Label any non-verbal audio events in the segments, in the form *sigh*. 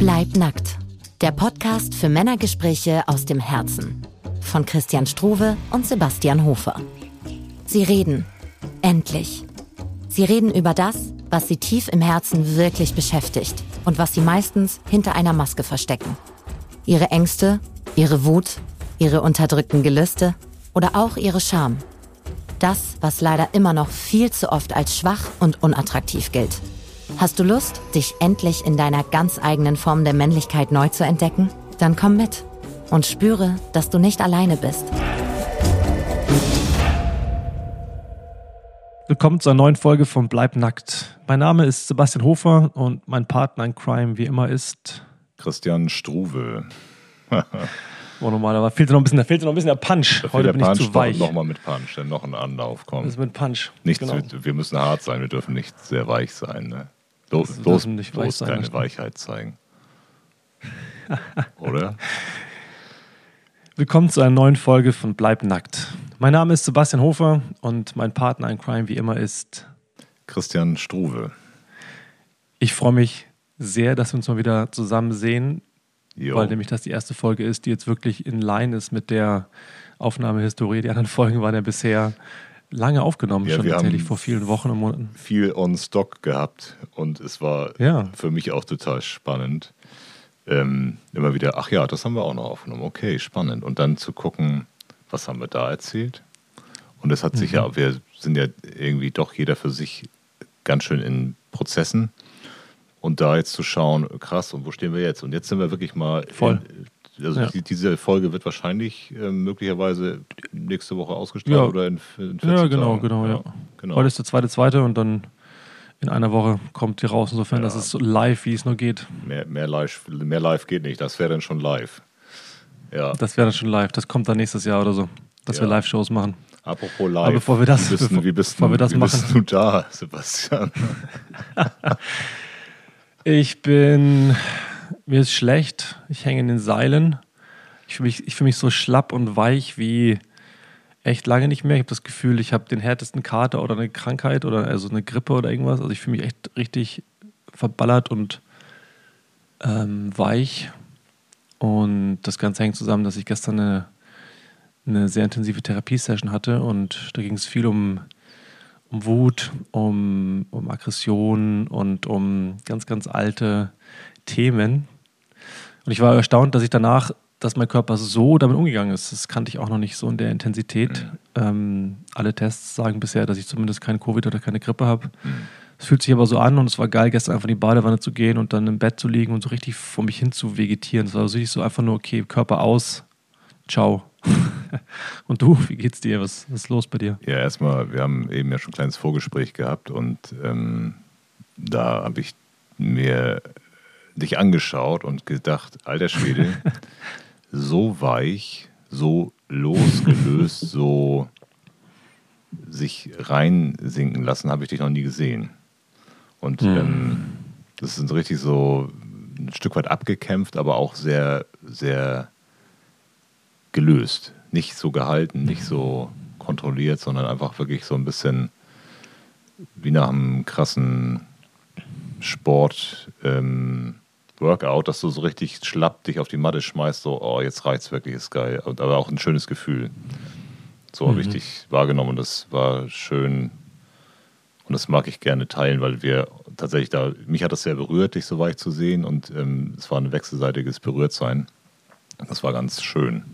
Bleib nackt. Der Podcast für Männergespräche aus dem Herzen. Von Christian Struve und Sebastian Hofer. Sie reden. Endlich. Sie reden über das, was sie tief im Herzen wirklich beschäftigt und was sie meistens hinter einer Maske verstecken. Ihre Ängste, ihre Wut, ihre unterdrückten Gelüste oder auch ihre Scham. Das, was leider immer noch viel zu oft als schwach und unattraktiv gilt. Hast du Lust, dich endlich in deiner ganz eigenen Form der Männlichkeit neu zu entdecken? Dann komm mit und spüre, dass du nicht alleine bist. Willkommen zu einer neuen Folge von Bleib nackt. Mein Name ist Sebastian Hofer und mein Partner in Crime wie immer ist Christian Struve. *laughs* Oh, normal, aber fehlt noch ein bisschen, da fehlt noch ein bisschen der Punch. Da Heute der bin Punch ich zu weich. Nochmal mit Punch, denn noch ein Anlauf kommt. Das ist mit Punch. Nichts, genau. wir, wir müssen hart sein, wir dürfen nicht sehr weich sein. Ne? Bloß, dürfen nicht bloß sein, stimmt. Weichheit zeigen. *laughs* Oder? Willkommen zu einer neuen Folge von Bleib nackt. Mein Name ist Sebastian Hofer und mein Partner in Crime wie immer ist. Christian Struve. Ich freue mich sehr, dass wir uns mal wieder zusammen sehen, Jo. weil nämlich das die erste Folge ist, die jetzt wirklich in line ist mit der Aufnahmehistorie. Die anderen *laughs* Folgen waren ja bisher lange aufgenommen, Ja, schon tatsächlich vor vielen Wochen und Monaten. viel on Stock gehabt und es war Ja. für mich auch total spannend. Ähm, immer wieder, ach ja, das haben wir auch noch aufgenommen. Okay, spannend. Und dann zu gucken, was haben wir da erzählt? Und es hat sich Mhm. ja, wir sind ja irgendwie doch jeder für sich ganz schön in Prozessen. Und da jetzt zu schauen, krass, und wo stehen wir jetzt? Und jetzt sind wir wirklich mal. Voll. In, also Ja. die, diese Folge wird wahrscheinlich ähm, möglicherweise nächste Woche ausgestrahlt Ja. oder in, in 14 Ja, genau, Tagen. genau, ja. genau. Heute ist der zweite, zweite und dann in einer Woche kommt die raus. Insofern, Ja. das ist so live, wie es nur geht. Mehr, mehr, live, mehr live geht nicht, das wäre dann schon live. Ja, Das wäre dann schon live. Das kommt dann nächstes Jahr oder so, dass Ja. wir Live-Shows machen. apropos live. Aber bevor wir das- wie bist, bevor- wie bist, bevor wir das wie bist machen- du da, Sebastian? *laughs* Ich bin, mir ist schlecht. Ich hänge in den Seilen. Ich fühle mich, ich fühl mich so schlapp und weich wie echt lange nicht mehr. Ich habe das Gefühl, ich habe den härtesten Kater oder eine Krankheit oder also eine Grippe oder irgendwas. Also ich fühle mich echt richtig verballert und ähm, weich. Und das Ganze hängt zusammen, dass ich gestern eine, eine sehr intensive Therapiesession hatte und da ging es viel um, um Wut, um, um Aggression und um ganz, ganz alte Themen. Und ich war erstaunt, dass ich danach, dass mein Körper so damit umgegangen ist. Das kannte ich auch noch nicht so in der Intensität. Ähm, alle Tests sagen bisher, dass ich zumindest kein Covid oder keine Grippe habe. Es fühlt sich aber so an und es war geil, gestern einfach in die Badewanne zu gehen und dann im Bett zu liegen und so richtig vor mich hin zu vegetieren. Es war so richtig so einfach nur, okay, Körper aus, ciao. *laughs* und du, wie geht's dir? Was, was ist los bei dir? Ja, erstmal, wir haben eben ja schon ein kleines Vorgespräch gehabt und ähm, da habe ich mir dich angeschaut und gedacht, alter Schwede, *laughs* so weich, so losgelöst, so sich reinsinken lassen, habe ich dich noch nie gesehen. Und Mhm. ähm, das ist richtig so ein Stück weit abgekämpft, aber auch sehr, sehr gelöst. Nicht so gehalten, nicht so kontrolliert, sondern einfach wirklich so ein bisschen wie nach einem krassen Sport ähm, Workout, dass du so richtig schlapp dich auf die Matte schmeißt, so, oh, jetzt reicht's wirklich, ist geil. Aber auch ein schönes Gefühl. So habe ich Mhm. dich wahrgenommen und das war schön. Und das mag ich gerne teilen, weil wir tatsächlich da, mich hat das sehr berührt, dich so weich zu sehen und ähm, es war ein wechselseitiges Berührtsein. Das war ganz schön.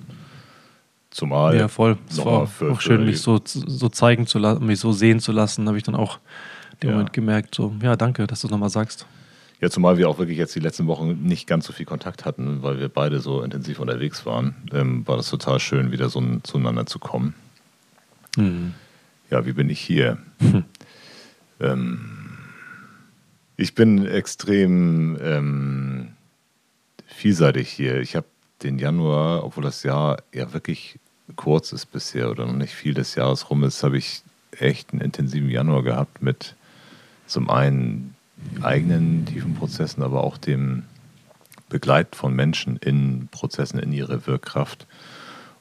Zumal Ja, voll. Es war für- auch schön, mich so, so zeigen zu lassen, mich so sehen zu lassen, habe ich dann auch dem Ja. Moment gemerkt, so, ja, danke, dass du es nochmal sagst. Ja, zumal wir auch wirklich jetzt die letzten Wochen nicht ganz so viel Kontakt hatten, weil wir beide so intensiv unterwegs waren, ähm, war das total schön, wieder so ein- zueinander zu kommen. Ja, wie bin ich hier? ähm, ich bin extrem ähm, vielseitig hier. Ich habe den Januar, obwohl das Jahr ja wirklich kurz ist bisher oder noch nicht viel des Jahres rum ist, habe ich echt einen intensiven Januar gehabt mit zum einen eigenen tiefen Prozessen, aber auch dem Begleit von Menschen in Prozessen, in ihre Wirkkraft.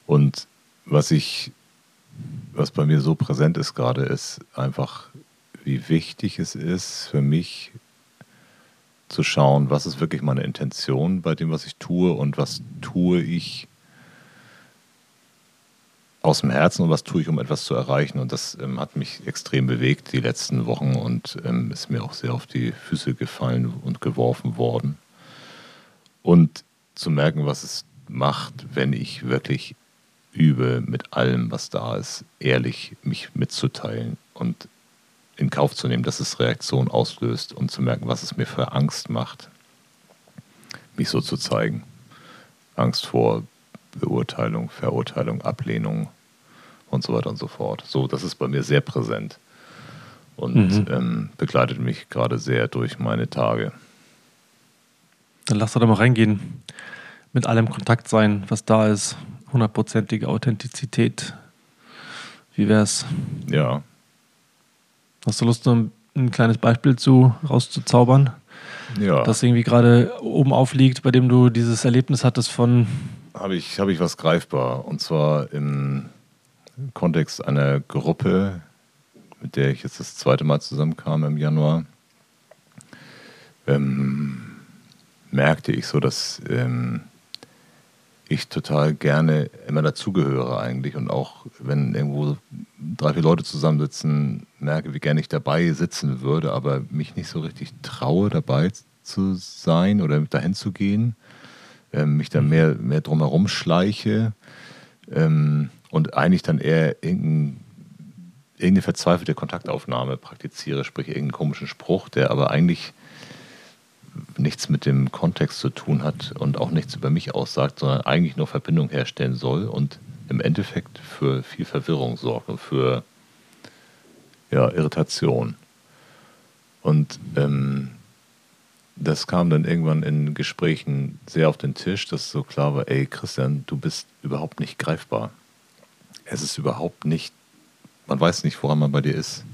Und was ich, was bei mir so präsent ist gerade, ist einfach, wie wichtig es ist für mich, zu schauen, was ist wirklich meine Intention bei dem, was ich tue und was tue ich aus dem Herzen und was tue ich, um etwas zu erreichen. Und das ähm, hat mich extrem bewegt die letzten Wochen und ähm, ist mir auch sehr auf die Füße gefallen und geworfen worden. Und zu merken, was es macht, wenn ich wirklich übe, mit allem, was da ist, ehrlich mich mitzuteilen und in Kauf zu nehmen, dass es Reaktion auslöst und zu merken, was es mir für Angst macht, mich so zu zeigen. Angst vor Beurteilung, Verurteilung, Ablehnung und so weiter und so fort. So, das ist bei mir sehr präsent und mhm. ähm, begleitet mich gerade sehr durch meine Tage. Dann lass doch mal reingehen. Mit allem Kontakt sein, was da ist. Hundertprozentige Authentizität. Wie wär's? Ja, Hast du Lust, ein, ein kleines Beispiel zu rauszuzaubern? Ja. Das irgendwie gerade oben aufliegt, bei dem du dieses Erlebnis hattest von. Habe ich, hab ich was greifbar. Und zwar im Kontext einer Gruppe, mit der ich jetzt das zweite Mal zusammenkam im Januar. Ähm, merkte ich so, dass ähm, ich total gerne immer dazugehöre eigentlich und auch wenn irgendwo drei, vier Leute zusammensitzen, merke, wie gerne ich dabei sitzen würde, aber mich nicht so richtig traue, dabei zu sein oder dahin zu gehen, ähm, mich dann mehr, mehr drumherum schleiche ähm, und eigentlich dann eher irgendein, irgendeine verzweifelte Kontaktaufnahme praktiziere, sprich irgendeinen komischen Spruch, der aber eigentlich nichts mit dem Kontext zu tun hat und auch nichts über mich aussagt, sondern eigentlich nur Verbindung herstellen soll und im Endeffekt für viel Verwirrung sorgt und für ja, Irritation. Und ähm, das kam dann irgendwann in Gesprächen sehr auf den Tisch, dass so klar war, ey Christian, du bist überhaupt nicht greifbar. Es ist überhaupt nicht, man weiß nicht, woran man bei dir ist.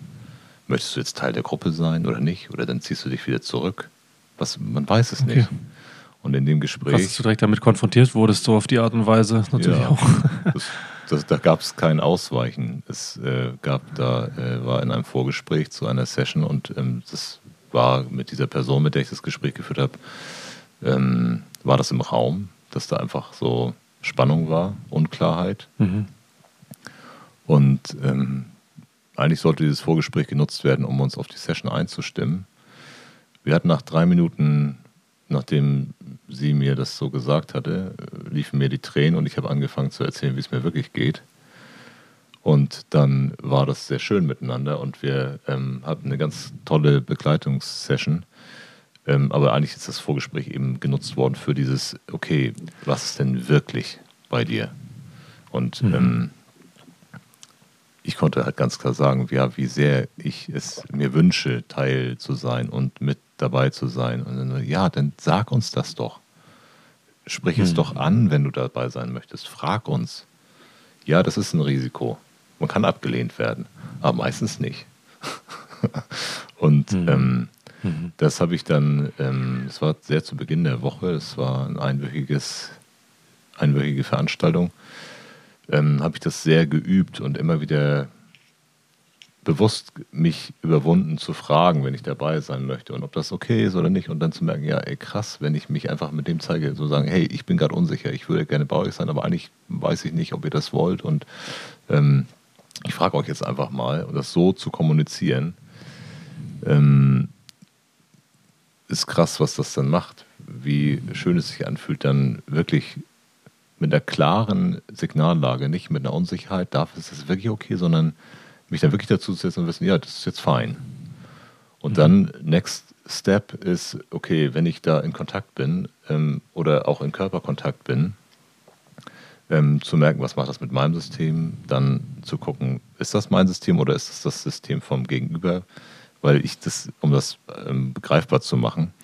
Möchtest du jetzt Teil der Gruppe sein oder nicht? Oder dann ziehst du dich wieder zurück? Was, man weiß es okay. nicht. Und in dem Gespräch. Dass du direkt damit konfrontiert wurdest, so auf die Art und Weise, natürlich ja, auch. *laughs* Das, das, da gab es kein Ausweichen. Es äh, gab da, äh, war in einem Vorgespräch zu einer Session und ähm, das war mit dieser Person, mit der ich das Gespräch geführt habe, ähm, war das im Raum, dass da einfach so Spannung war, Unklarheit. Mhm. Und ähm, eigentlich sollte dieses Vorgespräch genutzt werden, um uns auf die Session einzustimmen. Wir hatten nach drei Minuten, nachdem sie mir das so gesagt hatte, liefen mir die Tränen und ich habe angefangen zu erzählen, wie es mir wirklich geht. Und dann war das sehr schön miteinander und wir ähm, hatten eine ganz tolle Begleitungssession. Ähm, aber eigentlich ist das Vorgespräch eben genutzt worden für dieses, okay, was ist denn wirklich bei dir? Und mhm. ähm, ich konnte halt ganz klar sagen, ja, wie sehr ich es mir wünsche, Teil zu sein und mit dabei zu sein. Und dann, ja, dann sag uns das doch. Sprich hm. es doch an, wenn du dabei sein möchtest. Frag uns. Ja, das ist ein Risiko. Man kann abgelehnt werden, aber meistens nicht. *laughs* und hm. ähm, hm. das habe ich dann, ähm, es war sehr zu Beginn der Woche, es war ein einwöchiges, einwöchige Veranstaltung ähm, habe ich das sehr geübt und immer wieder bewusst mich überwunden zu fragen, wenn ich dabei sein möchte und ob das okay ist oder nicht. Und dann zu merken, ja, ey, krass, wenn ich mich einfach mit dem zeige, so sagen, hey, ich bin gerade unsicher, ich würde gerne bei euch sein, aber eigentlich weiß ich nicht, ob ihr das wollt. Und ähm, ich frage euch jetzt einfach mal und das so zu kommunizieren, ähm, ist krass, was das dann macht, wie schön es sich anfühlt, dann wirklich mit einer klaren Signallage, nicht mit einer Unsicherheit, darf es das wirklich okay, sondern mich dann wirklich dazu zu setzen und wissen, ja, das ist jetzt fein. Und mhm. dann Next Step ist, okay, wenn ich da in Kontakt bin ähm, oder auch in Körperkontakt bin, ähm, zu merken, was macht das mit meinem System, dann zu gucken, ist das mein System oder ist das das System vom Gegenüber? Weil ich das, um das ähm, begreifbar zu machen,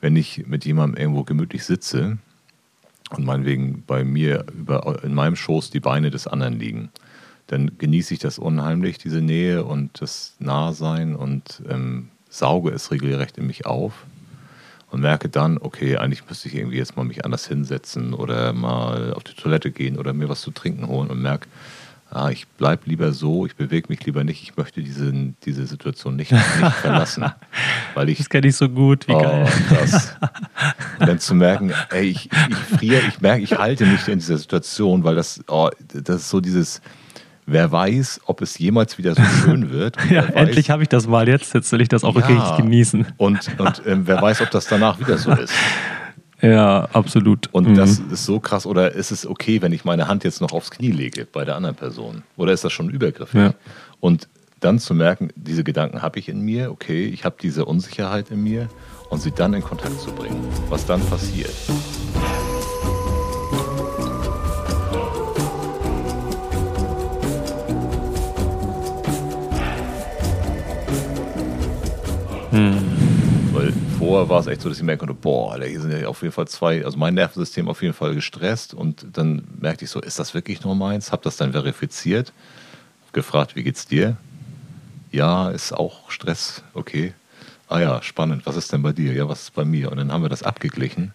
wenn ich mit jemandem irgendwo gemütlich sitze und meinetwegen bei mir über, in meinem Schoß die Beine des anderen liegen, dann genieße ich das unheimlich, diese Nähe und das Nahsein und ähm, sauge es regelrecht in mich auf und merke dann, okay, eigentlich müsste ich irgendwie jetzt mal mich anders hinsetzen oder mal auf die Toilette gehen oder mir was zu trinken holen und merke, ah, ich bleibe lieber so, ich bewege mich lieber nicht, ich möchte diese, diese Situation nicht, nicht verlassen. *laughs* Weil ich, das kenne ich so gut, wie oh, geil. Das. *laughs* Und dann zu merken, ey, ich, ich friere, ich merke, ich halte nicht in dieser Situation, weil das, oh, das ist so dieses, wer weiß, ob es jemals wieder so schön *laughs* wird. ja, weiß, endlich habe ich das mal jetzt, jetzt will ich das auch Ja. richtig genießen. Und, und ähm, wer weiß, ob das danach wieder so ist. Ja, absolut. Und Mhm. das ist so krass. Oder ist es okay, wenn ich meine Hand jetzt noch aufs Knie lege bei der anderen Person? Oder ist das schon übergriffig? Ja. Und dann zu merken, diese Gedanken habe ich in mir, okay, ich habe diese Unsicherheit in mir und sie dann in Kontakt zu bringen. Was dann passiert. Weil vorher war es echt so, dass ich merken konnte, boah, hier sind ja auf jeden Fall zwei, also mein Nervensystem auf jeden Fall gestresst und dann merkte ich so, ist das wirklich nur meins? Hab das dann verifiziert, gefragt, wie geht's dir? Ja, ist auch Stress, okay. Ah ja, spannend, was ist denn bei dir? Ja, was ist bei mir? Und dann haben wir das abgeglichen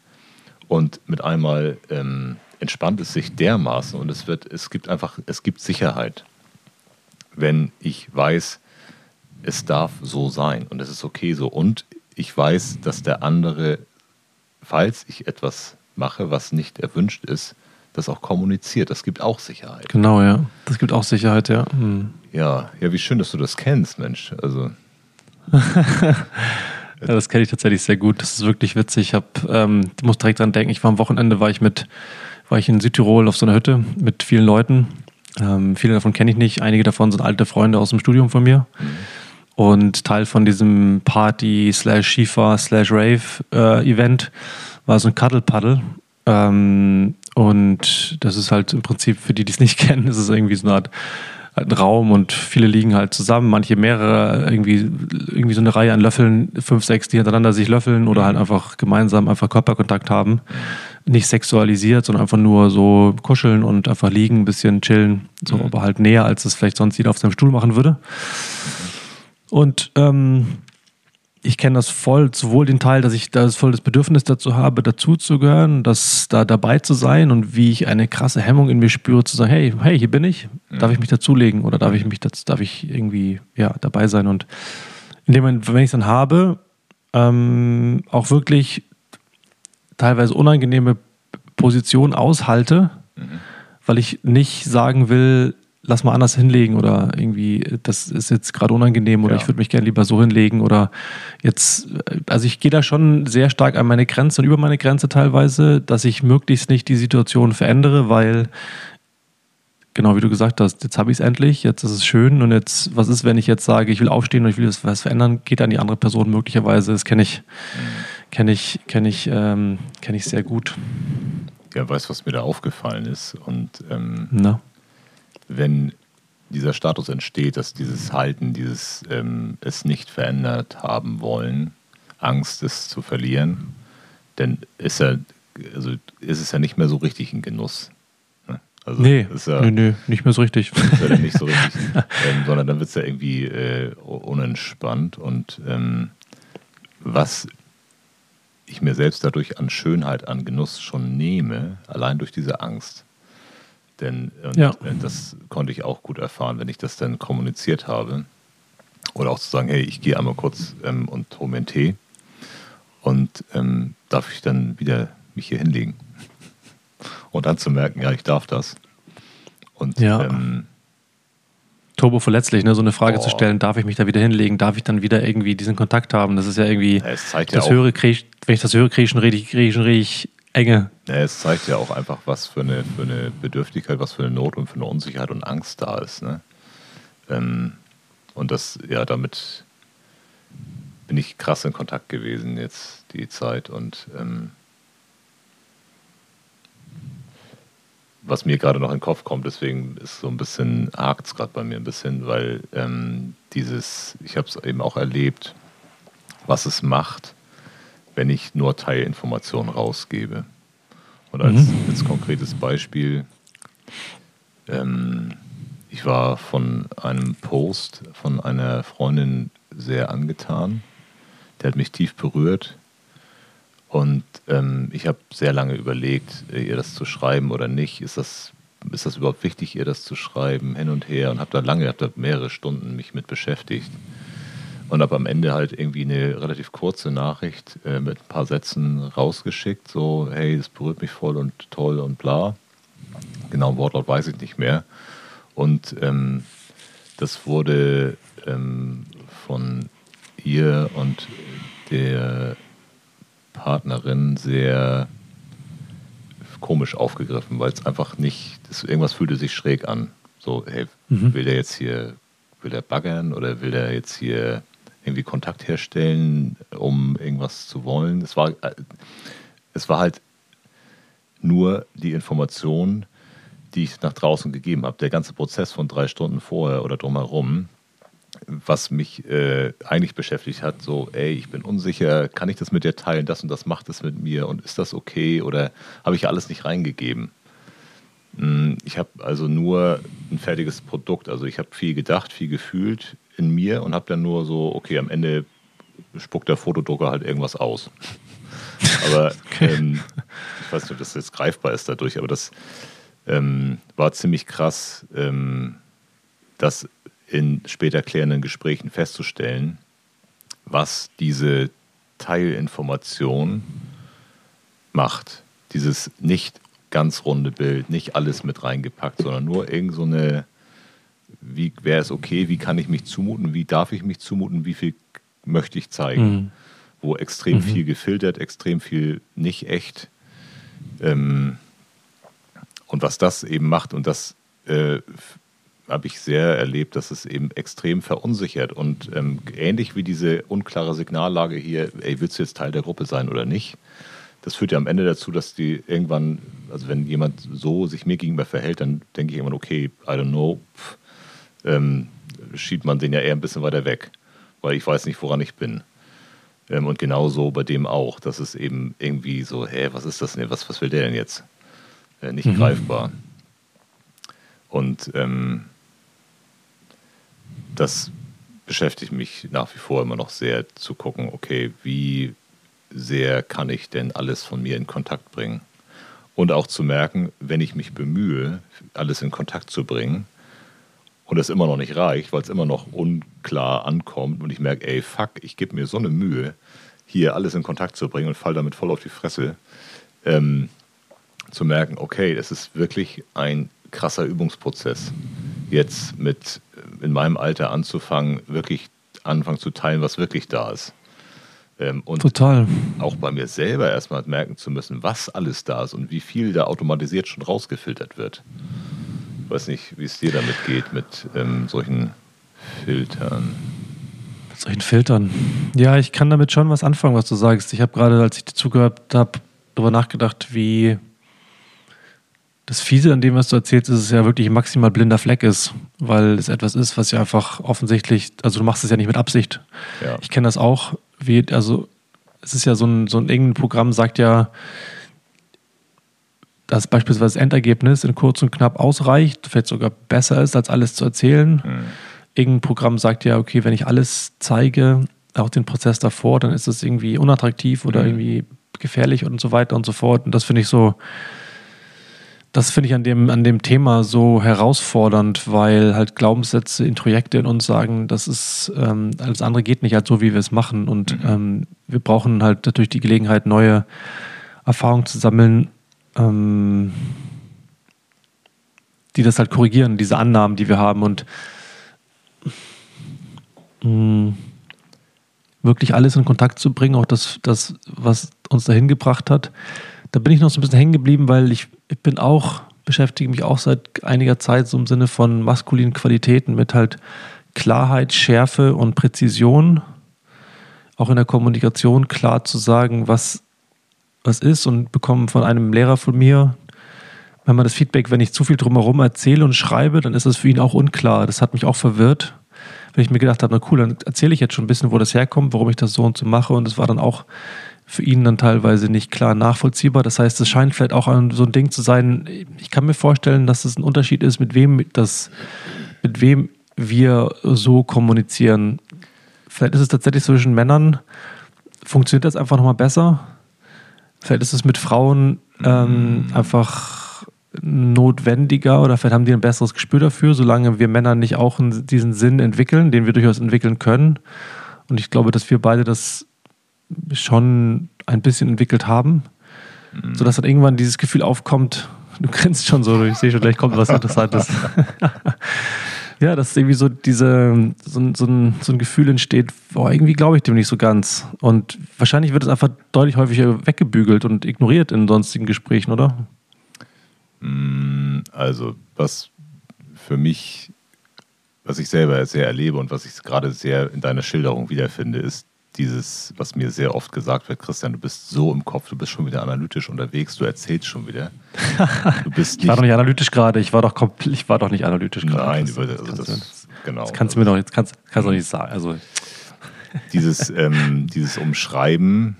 und mit einmal ähm, entspannt es sich dermaßen und es wird, es gibt einfach, es gibt Sicherheit, wenn ich weiß, es darf so sein und es ist okay so. Und ich weiß, dass der andere, falls ich etwas mache, was nicht erwünscht ist, das auch kommuniziert. Das gibt auch Sicherheit. Genau, ja. Das gibt auch Sicherheit, ja. Mhm. Ja, ja, wie schön, dass du das kennst, Mensch. Also, *laughs* Ja, das kenne ich tatsächlich sehr gut. Das ist wirklich witzig. Ich hab, ähm, muss direkt dran denken. Ich war am Wochenende, war ich mit, war ich in Südtirol auf so einer Hütte mit vielen Leuten. Ähm, viele davon kenne ich nicht. Einige davon sind alte Freunde aus dem Studium von mir. Und Teil von diesem Party slash Skifahr slash Rave äh, Event war so ein Cuddle-Paddle. Ähm, und das ist halt im Prinzip, für die, die es nicht *laughs* kennen, ist es irgendwie so eine Art halt ein Raum und viele liegen halt zusammen, manche mehrere, irgendwie, irgendwie so eine Reihe an Löffeln, fünf, sechs, die hintereinander sich löffeln oder halt einfach gemeinsam einfach Körperkontakt haben. Nicht sexualisiert, sondern einfach nur so kuscheln und einfach liegen, ein bisschen chillen, so, aber halt näher, als es vielleicht sonst jeder auf seinem Stuhl machen würde. Und ähm, ich kenne das voll, sowohl den Teil, dass ich das voll das Bedürfnis dazu habe, dazuzugehören, dass da dabei zu sein und wie ich eine krasse Hemmung in mir spüre, zu sagen, hey, hey, hier bin ich, darf ich mich dazulegen oder darf ich mich das, darf ich irgendwie ja, dabei sein? Und in dem Moment, wenn ich es dann habe, ähm, auch wirklich teilweise unangenehme Position aushalte, weil ich nicht sagen will, lass mal anders hinlegen oder irgendwie, das ist jetzt gerade unangenehm oder Ja. ich würde mich gerne lieber so hinlegen oder jetzt, also ich gehe da schon sehr stark an meine Grenze und über meine Grenze teilweise, dass ich möglichst nicht die Situation verändere, weil genau wie du gesagt hast, jetzt habe ich es endlich, jetzt ist es schön und jetzt, was ist, wenn ich jetzt sage, ich will aufstehen und ich will was verändern, geht an die andere Person möglicherweise, das kenne ich, kenne ich, kenne ich, ähm, kenne ich sehr gut. ja, weißt du, was mir da aufgefallen ist? Und ähm, Na? Wenn dieser Status entsteht, dass dieses Halten, dieses ähm, es nicht verändert haben wollen, Angst, es zu verlieren, dann ist er, also ist es ja nicht mehr so richtig ein Genuss. Ne? Also Nee, ja, nö, nö, nicht mehr so richtig. ist ja dann nicht so richtig, *laughs* ähm, sondern dann wird es ja irgendwie äh, unentspannt und ähm, was ich mir selbst dadurch an Schönheit, an Genuss schon nehme, allein durch diese Angst. Denn und, Ja. äh, das konnte ich auch gut erfahren, wenn ich das dann kommuniziert habe. Oder auch zu sagen, hey, ich gehe einmal kurz ähm, und hole mir einen Tee und ähm, darf ich dann wieder mich hier hinlegen. *laughs* Und dann zu merken, ja, ich darf das. Und Ja. ähm, Turbo verletzlich, ne? so eine Frage Boah. zu stellen, darf ich mich da wieder hinlegen, darf ich dann wieder irgendwie diesen Kontakt haben? Das ist ja irgendwie, Ja, ja das auch- höre, krieg, ich- wenn ich das höre, kriege ich schon richtig enge. Ja, es zeigt ja auch einfach, was für eine, für eine Bedürftigkeit, was für eine Not und für eine Unsicherheit und Angst da ist. Ne? Ähm, und das, ja, damit bin ich krass in Kontakt gewesen jetzt die Zeit. Und ähm, was mir gerade noch in den Kopf kommt, deswegen ist so ein bisschen, hakt es gerade bei mir ein bisschen, weil ähm, dieses, ich habe es eben auch erlebt, was es macht, wenn ich nur Teilinformationen rausgebe. Und als, als konkretes Beispiel, ähm, ich war von einem Post von einer Freundin sehr angetan. Der hat mich tief berührt. Und ähm, ich habe sehr lange überlegt, äh, ihr das zu schreiben oder nicht. Ist das ist das überhaupt wichtig, ihr das zu schreiben, hin und her und habe da lange, habe da mehrere Stunden mich mit beschäftigt und habe am Ende halt irgendwie eine relativ kurze Nachricht äh, mit ein paar Sätzen rausgeschickt, so hey, das berührt mich voll und toll und bla. Genau, Wortlaut weiß ich nicht mehr. Und ähm, das wurde ähm, von ihr und der Partnerin sehr komisch aufgegriffen, weil es einfach nicht, das, irgendwas fühlte sich schräg an. So, hey, mhm. will der jetzt hier, will der baggern oder will der jetzt hier irgendwie Kontakt herstellen, um irgendwas zu wollen? Es war, äh, es war halt nur die Information, die ich nach draußen gegeben habe. Der ganze Prozess von drei Stunden vorher oder drumherum, was mich äh, eigentlich beschäftigt hat, so, ey, ich bin unsicher, kann ich das mit dir teilen, das und das macht es mit mir und ist das okay oder habe ich alles nicht reingegeben? Hm, ich habe also nur ein fertiges Produkt, also ich habe viel gedacht, viel gefühlt in mir und habe dann nur so, okay, am Ende spuckt der Fotodrucker halt irgendwas aus. *laughs* aber okay. ähm, ich weiß nicht, ob das jetzt greifbar ist dadurch, aber das ähm, war ziemlich krass, ähm, das in später klärenden Gesprächen festzustellen, was diese Teilinformation macht. Dieses nicht ganz runde Bild, nicht alles mit reingepackt, sondern nur irgend so eine, wie wäre es okay, wie kann ich mich zumuten, wie darf ich mich zumuten, wie viel möchte ich zeigen. Mhm. Wo extrem mhm. viel gefiltert, extrem viel nicht echt. Ähm, und was das eben macht, und das äh, habe ich sehr erlebt, dass es eben extrem verunsichert und ähm, ähnlich wie diese unklare Signallage hier, ey, willst du jetzt Teil der Gruppe sein oder nicht? Das führt ja am Ende dazu, dass die irgendwann, also wenn jemand so sich mir gegenüber verhält, dann denke ich irgendwann, okay, I don't know, pff, ähm, schiebt man den ja eher ein bisschen weiter weg, weil ich weiß nicht, woran ich bin. Ähm, und genauso bei dem auch, dass es eben irgendwie so, hä, was ist das denn, was, was will der denn jetzt? Äh, nicht mhm. greifbar. Und ähm, das beschäftigt mich nach wie vor immer noch sehr zu gucken, okay, wie sehr kann ich denn alles von mir in Kontakt bringen? Und auch zu merken, wenn ich mich bemühe, alles in Kontakt zu bringen und es immer noch nicht reicht, weil es immer noch unklar ankommt und ich merke, ey, fuck, ich gebe mir so eine Mühe, hier alles in Kontakt zu bringen und fall damit voll auf die Fresse, ähm, zu merken, okay, das ist wirklich ein krasser Übungsprozess. Jetzt mit in meinem Alter anzufangen, wirklich anfangen zu teilen, was wirklich da ist. Ähm, und Total. auch bei mir selber erstmal merken zu müssen, was alles da ist und wie viel da automatisiert schon rausgefiltert wird. Ich weiß nicht, wie es dir damit geht, mit ähm, solchen Filtern. Mit solchen Filtern. Ja, ich kann damit schon was anfangen, was du sagst. Ich habe gerade, als ich dir zugehört habe, darüber nachgedacht, wie das Fiese an dem, was du erzählst, ist es ja wirklich maximal blinder Fleck ist, weil es etwas ist, was ja einfach offensichtlich, also du machst es ja nicht mit Absicht. Ja. Ich kenne das auch, wie, also es ist ja so ein, so ein irgendein Programm sagt ja, dass beispielsweise das Endergebnis in kurz und knapp ausreicht, vielleicht sogar besser ist, als alles zu erzählen. Mhm. Irgendein Programm sagt ja, okay, wenn ich alles zeige, auch den Prozess davor, dann ist das irgendwie unattraktiv oder mhm. irgendwie gefährlich und so weiter und so fort. Und das finde ich so, das finde ich an dem, an dem Thema so herausfordernd, weil halt Glaubenssätze, Introjekte in uns sagen, das ist, ähm, alles andere geht nicht halt so, wie wir es machen. Und mhm. ähm, wir brauchen halt natürlich die Gelegenheit, neue Erfahrungen zu sammeln, ähm, die das halt korrigieren, diese Annahmen, die wir haben. Und mh, mm, wirklich alles in Kontakt zu bringen, auch das, das was uns dahin gebracht hat da bin ich noch so ein bisschen hängen geblieben, weil ich, ich bin auch, beschäftige mich auch seit einiger Zeit so im Sinne von maskulinen Qualitäten mit halt Klarheit, Schärfe und Präzision. Auch in der Kommunikation klar zu sagen, was, was ist und bekommen von einem Lehrer von mir, wenn man das Feedback, wenn ich zu viel drumherum erzähle und schreibe, dann ist das für ihn auch unklar. Das hat mich auch verwirrt, wenn ich mir gedacht habe, na cool, dann erzähle ich jetzt schon ein bisschen, wo das herkommt, warum ich das so und so mache. Und es war dann auch für ihn dann teilweise nicht klar nachvollziehbar. Das heißt, es scheint vielleicht auch so ein Ding zu sein. Ich kann mir vorstellen, dass es ein Unterschied ist, mit wem das, mit wem wir so kommunizieren. Vielleicht ist es tatsächlich zwischen Männern, funktioniert das einfach nochmal besser. Vielleicht ist es mit Frauen ähm, einfach notwendiger oder vielleicht haben die ein besseres Gespür dafür, solange wir Männer nicht auch diesen Sinn entwickeln, den wir durchaus entwickeln können. Und ich glaube, dass wir beide das schon ein bisschen entwickelt haben, mhm. sodass dann irgendwann dieses Gefühl aufkommt, du grinst schon so, ich sehe schon, gleich kommt was Interessantes. *laughs* ja, dass irgendwie so diese, so, so, ein, so ein Gefühl entsteht, boah, irgendwie glaube ich dem nicht so ganz. Und wahrscheinlich wird es einfach deutlich häufiger weggebügelt und ignoriert in sonstigen Gesprächen, oder? Mm, also, was für mich, was ich selber sehr erlebe und was ich gerade sehr in deiner Schilderung wiederfinde, ist dieses, was mir sehr oft gesagt wird, Christian, du bist so im Kopf, du bist schon wieder analytisch unterwegs, du erzählst schon wieder. Du bist ich war doch nicht analytisch gerade, ich war doch komplett, ich war doch nicht analytisch gerade. Nein, das, über, also das, das, genau. Das kannst du mir doch jetzt kannst, kannst du nicht sagen. Also. Dieses, ähm, dieses Umschreiben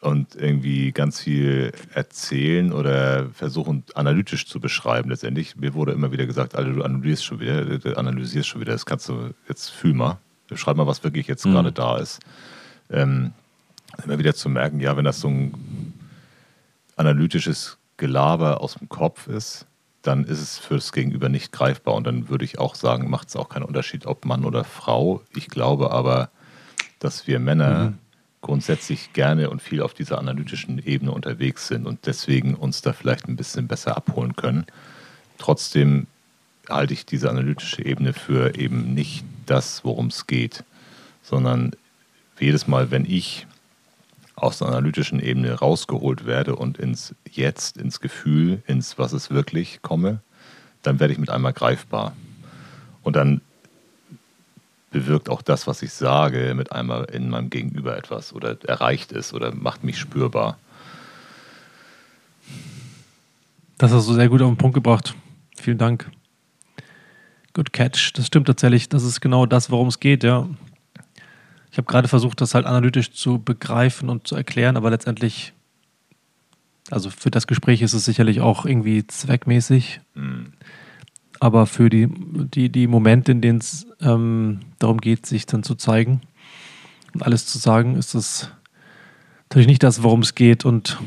und irgendwie ganz viel erzählen oder versuchen analytisch zu beschreiben letztendlich. Mir wurde immer wieder gesagt, Alter, du analysierst schon wieder, du analysierst schon wieder, das kannst du, jetzt fühl mal, schreib mal, was wirklich jetzt mhm. gerade da ist ähm, immer wieder zu merken, ja, wenn das so ein analytisches Gelaber aus dem Kopf ist, dann ist es fürs Gegenüber nicht greifbar. Und dann würde ich auch sagen, macht es auch keinen Unterschied, ob Mann oder Frau. Ich glaube aber, dass wir Männer mhm. grundsätzlich gerne und viel auf dieser analytischen Ebene unterwegs sind und deswegen uns da vielleicht ein bisschen besser abholen können. Trotzdem halte ich diese analytische Ebene für eben nicht das, worum es geht, sondern jedes Mal, wenn ich aus der analytischen Ebene rausgeholt werde und ins Jetzt, ins Gefühl, ins Was ist wirklich komme, dann werde ich mit einmal greifbar. Und dann bewirkt auch das, was ich sage, mit einmal in meinem Gegenüber etwas oder erreicht es oder macht mich spürbar. Das hast du sehr gut auf den Punkt gebracht. Vielen Dank. Good catch. Das stimmt tatsächlich. Das ist genau das, worum es geht, ja. Ich habe gerade versucht, das halt analytisch zu begreifen und zu erklären, aber letztendlich, also für das Gespräch ist es sicherlich auch irgendwie zweckmäßig. Mhm. Aber für die, die, die Momente, in denen es ähm, darum geht, sich dann zu zeigen und alles zu sagen, ist das natürlich nicht das, worum es geht. Und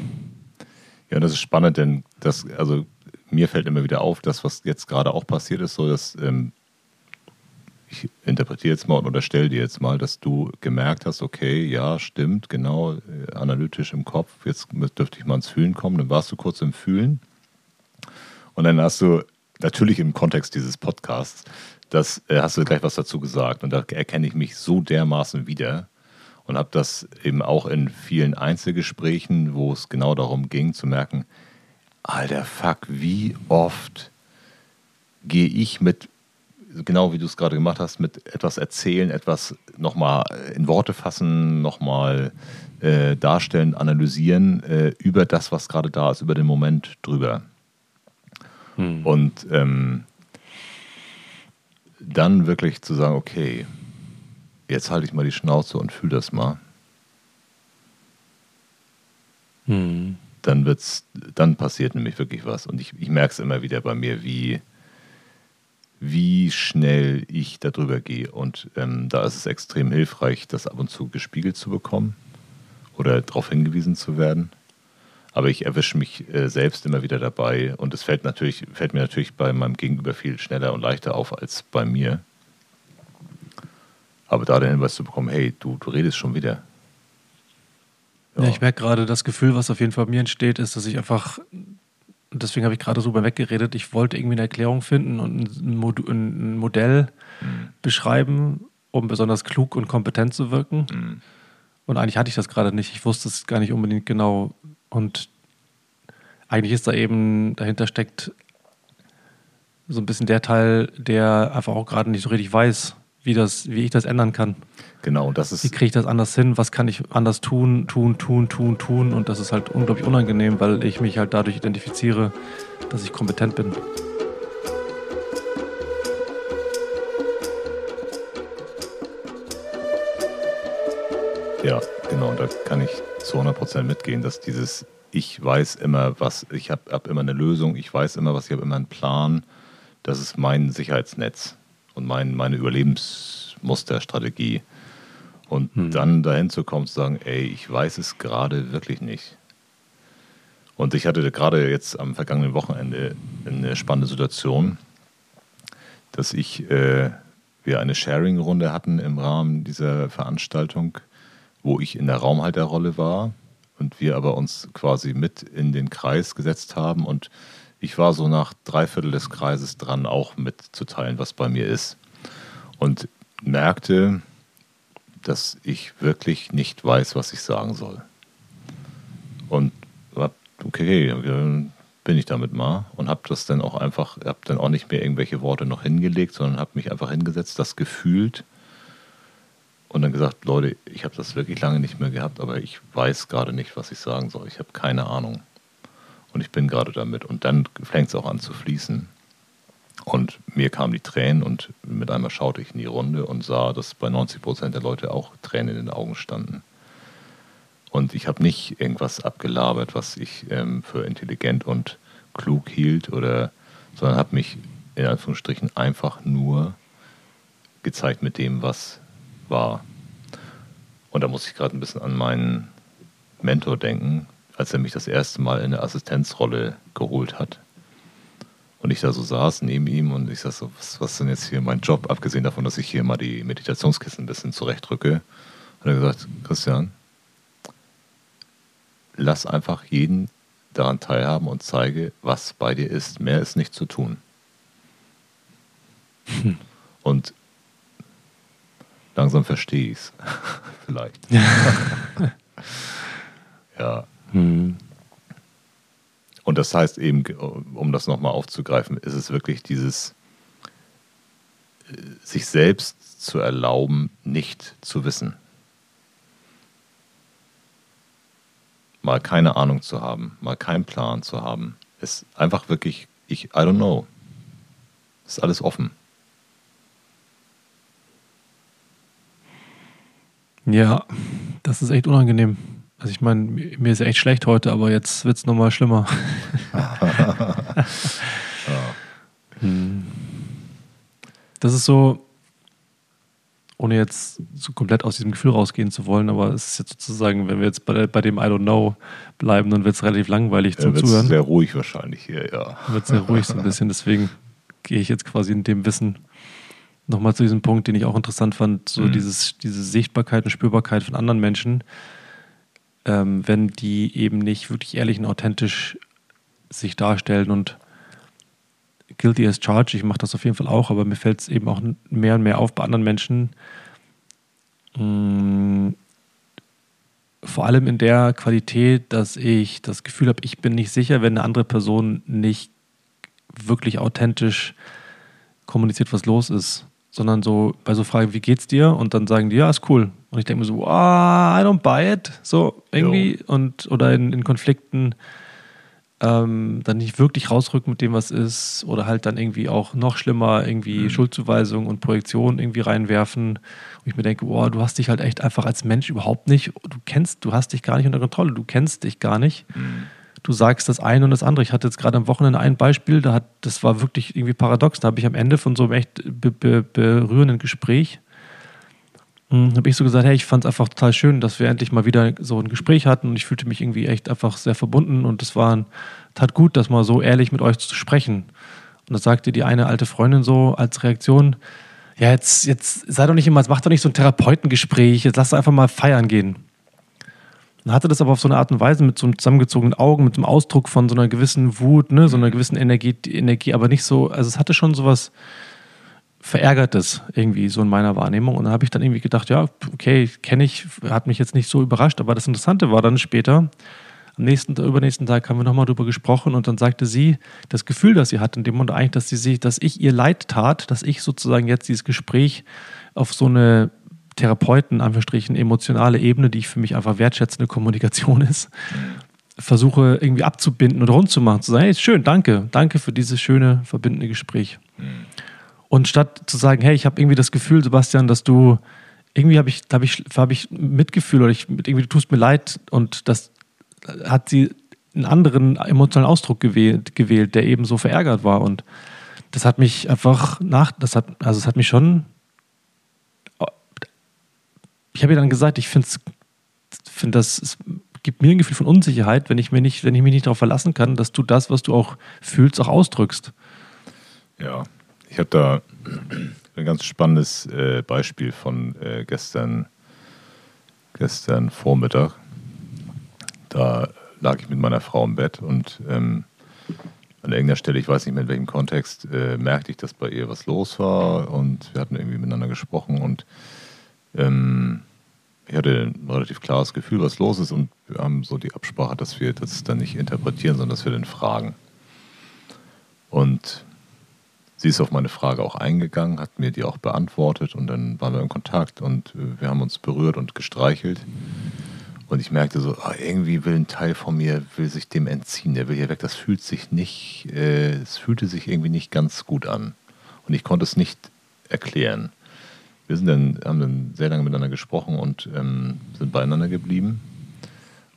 ja, das ist spannend, denn das, also mir fällt immer wieder auf, das, was jetzt gerade auch passiert ist, so dass ähm, ich interpretiere jetzt mal und unterstelle dir jetzt mal, dass du gemerkt hast, okay, ja, stimmt, genau, äh, analytisch im Kopf, jetzt dürfte ich mal ins Fühlen kommen, dann warst du kurz im Fühlen. Und dann hast du natürlich im Kontext dieses Podcasts, das äh, hast du gleich was dazu gesagt und da erkenne ich mich so dermaßen wieder und habe das eben auch in vielen Einzelgesprächen, wo es genau darum ging, zu merken, alter Fuck, wie oft gehe ich mit genau wie du es gerade gemacht hast, mit etwas erzählen, etwas nochmal in Worte fassen, nochmal äh, darstellen, analysieren äh, über das, was gerade da ist, über den Moment drüber. Hm. Und ähm, dann wirklich zu sagen, okay, jetzt halte ich mal die Schnauze und fühle das mal. Hm. Dann wird's, dann passiert nämlich wirklich was. Und ich, ich merke es immer wieder bei mir, wie, wie schnell ich darüber gehe. Und ähm, da ist es extrem hilfreich, das ab und zu gespiegelt zu bekommen oder darauf hingewiesen zu werden. Aber ich erwische mich äh, selbst immer wieder dabei und es fällt, natürlich, fällt mir natürlich bei meinem Gegenüber viel schneller und leichter auf als bei mir. Aber da den Hinweis zu bekommen, hey, du, du redest schon wieder. Ja, ja ich merke gerade, das Gefühl, was auf jeden Fall mir entsteht, ist, dass ich einfach und deswegen habe ich gerade so bei weggeredet, ich wollte irgendwie eine Erklärung finden und ein, Mod ein Modell mhm. beschreiben, um besonders klug und kompetent zu wirken. Mhm. Und eigentlich hatte ich das gerade nicht. Ich wusste es gar nicht unbedingt genau. Und eigentlich ist da eben, dahinter steckt so ein bisschen der Teil, der einfach auch gerade nicht so richtig weiß, wie, das, wie ich das ändern kann. Genau, das ist. Wie kriege ich das anders hin? Was kann ich anders tun, tun, tun, tun, tun? Und das ist halt unglaublich unangenehm, weil ich mich halt dadurch identifiziere, dass ich kompetent bin. Ja, genau, und da kann ich zu 100% mitgehen, dass dieses ich weiß immer, was, ich habe hab immer eine Lösung, ich weiß immer was, ich habe immer einen Plan, das ist mein Sicherheitsnetz und mein, meine Überlebensmusterstrategie. Und hm. dann dahin zu kommen, zu sagen, ey, ich weiß es gerade wirklich nicht. Und ich hatte gerade jetzt am vergangenen Wochenende eine spannende Situation, dass ich, äh, wir eine Sharing-Runde hatten im Rahmen dieser Veranstaltung, wo ich in der Raumhalterrolle war und wir aber uns quasi mit in den Kreis gesetzt haben und ich war so nach drei Viertel des Kreises dran, auch mitzuteilen, was bei mir ist. Und merkte, dass ich wirklich nicht weiß, was ich sagen soll. Und okay, bin ich damit mal und habe das dann auch einfach, habe dann auch nicht mehr irgendwelche Worte noch hingelegt, sondern habe mich einfach hingesetzt, das gefühlt und dann gesagt, Leute, ich habe das wirklich lange nicht mehr gehabt, aber ich weiß gerade nicht, was ich sagen soll. Ich habe keine Ahnung. Und ich bin gerade damit. Und dann fängt es auch an zu fließen. Und mir kamen die Tränen und mit einmal schaute ich in die Runde und sah, dass bei 90 Prozent der Leute auch Tränen in den Augen standen. Und ich habe nicht irgendwas abgelabert, was ich ähm, für intelligent und klug hielt, oder, sondern habe mich in Anführungsstrichen einfach nur gezeigt mit dem, was war. Und da muss ich gerade ein bisschen an meinen Mentor denken, als er mich das erste Mal in eine Assistenzrolle geholt hat. Und ich da so saß neben ihm und ich sag so, was, was ist denn jetzt hier mein Job, abgesehen davon, dass ich hier mal die Meditationskissen ein bisschen zurechtrücke. Hat er gesagt, Christian, lass einfach jeden daran teilhaben und zeige, was bei dir ist. Mehr ist nicht zu tun. Hm. Und langsam verstehe ich es. *laughs* Vielleicht. *laughs* ja. Hm. Und das heißt eben, um das nochmal aufzugreifen, ist es wirklich dieses, äh, sich selbst zu erlauben, nicht zu wissen. Mal keine Ahnung zu haben, mal keinen Plan zu haben, ist einfach wirklich, ich, I don't know. Ist alles offen. Ja, das ist echt unangenehm. Also ich meine, mir ist echt schlecht heute, aber jetzt wird es nochmal schlimmer. *laughs* *laughs* Das ist so, ohne jetzt so komplett aus diesem Gefühl rausgehen zu wollen, aber es ist jetzt sozusagen, wenn wir jetzt bei, bei dem I don't know bleiben, dann wird es relativ langweilig zum ja, Zuhören. sehr ruhig wahrscheinlich hier, ja. Wird sehr ruhig so ein bisschen, deswegen gehe ich jetzt quasi in dem Wissen nochmal zu diesem Punkt, den ich auch interessant fand, so mhm. dieses, diese Sichtbarkeit und Spürbarkeit von anderen Menschen ähm, wenn die eben nicht wirklich ehrlich und authentisch sich darstellen und guilty as charged, ich mache das auf jeden Fall auch, aber mir fällt es eben auch mehr und mehr auf bei anderen Menschen, mm, vor allem in der Qualität, dass ich das Gefühl habe, ich bin nicht sicher, wenn eine andere Person nicht wirklich authentisch kommuniziert, was los ist sondern so bei so Fragen, wie geht's dir? Und dann sagen die, ja, ist cool. Und ich denke mir so, oh, I don't buy it. So irgendwie. Jo. Und, oder in, in Konflikten ähm, dann nicht wirklich rausrücken mit dem, was ist. Oder halt dann irgendwie auch noch schlimmer, irgendwie mhm. Schuldzuweisung und Projektion irgendwie reinwerfen. Und ich mir denke, oh, du hast dich halt echt einfach als Mensch überhaupt nicht, du kennst, du hast dich gar nicht unter Kontrolle, du kennst dich gar nicht. Mhm du sagst das eine und das andere. Ich hatte jetzt gerade am Wochenende ein Beispiel, da hat, das war wirklich irgendwie paradox. Da habe ich am Ende von so einem echt be be berührenden Gespräch, habe ich so gesagt, hey, ich fand es einfach total schön, dass wir endlich mal wieder so ein Gespräch hatten und ich fühlte mich irgendwie echt einfach sehr verbunden und es war tat gut, das mal so ehrlich mit euch zu sprechen. Und da sagte die eine alte Freundin so als Reaktion, ja, jetzt, jetzt sei doch nicht immer, mach doch nicht so ein Therapeutengespräch, jetzt lass einfach mal feiern gehen. Und hatte das aber auf so eine Art und Weise mit so einem zusammengezogenen Augen, mit einem Ausdruck von so einer gewissen Wut, ne, so einer gewissen Energie, Energie, aber nicht so, also es hatte schon so was Verärgertes irgendwie so in meiner Wahrnehmung. Und dann habe ich dann irgendwie gedacht, ja, okay, kenne ich, hat mich jetzt nicht so überrascht, aber das Interessante war dann später, am nächsten, übernächsten Tag haben wir nochmal darüber gesprochen und dann sagte sie, das Gefühl, das sie hat in dem Moment eigentlich, dass sie sich, dass ich ihr leid tat, dass ich sozusagen jetzt dieses Gespräch auf so eine Therapeuten, Anführungsstrichen, emotionale Ebene, die ich für mich einfach wertschätzende Kommunikation ist, versuche irgendwie abzubinden oder rund zu machen, zu sagen, hey, schön, danke, danke für dieses schöne, verbindende Gespräch. Mhm. Und statt zu sagen, hey, ich habe irgendwie das Gefühl, Sebastian, dass du, irgendwie habe ich, hab ich, hab ich Mitgefühl oder ich, irgendwie du tust mir leid und das hat sie einen anderen emotionalen Ausdruck gewählt, gewählt, der eben so verärgert war und das hat mich einfach nach, das hat, also es hat mich schon ich habe ihr dann gesagt, ich finde find das gibt mir ein Gefühl von Unsicherheit, wenn ich, mir nicht, wenn ich mich nicht darauf verlassen kann, dass du das, was du auch fühlst, auch ausdrückst. Ja, ich habe da ein ganz spannendes äh, Beispiel von äh, gestern, gestern Vormittag. Da lag ich mit meiner Frau im Bett und ähm, an irgendeiner Stelle, ich weiß nicht mehr in welchem Kontext, äh, merkte ich, dass bei ihr was los war und wir hatten irgendwie miteinander gesprochen und ähm, ich hatte ein relativ klares Gefühl, was los ist und wir haben so die Absprache, dass wir das dann nicht interpretieren, sondern dass wir dann fragen. Und sie ist auf meine Frage auch eingegangen, hat mir die auch beantwortet und dann waren wir in Kontakt und äh, wir haben uns berührt und gestreichelt. Und ich merkte so, ah, irgendwie will ein Teil von mir, will sich dem entziehen, der will hier weg. Das fühlt sich nicht, äh, fühlte sich irgendwie nicht ganz gut an. Und ich konnte es nicht erklären. Wir sind dann, haben dann sehr lange miteinander gesprochen und ähm, sind beieinander geblieben.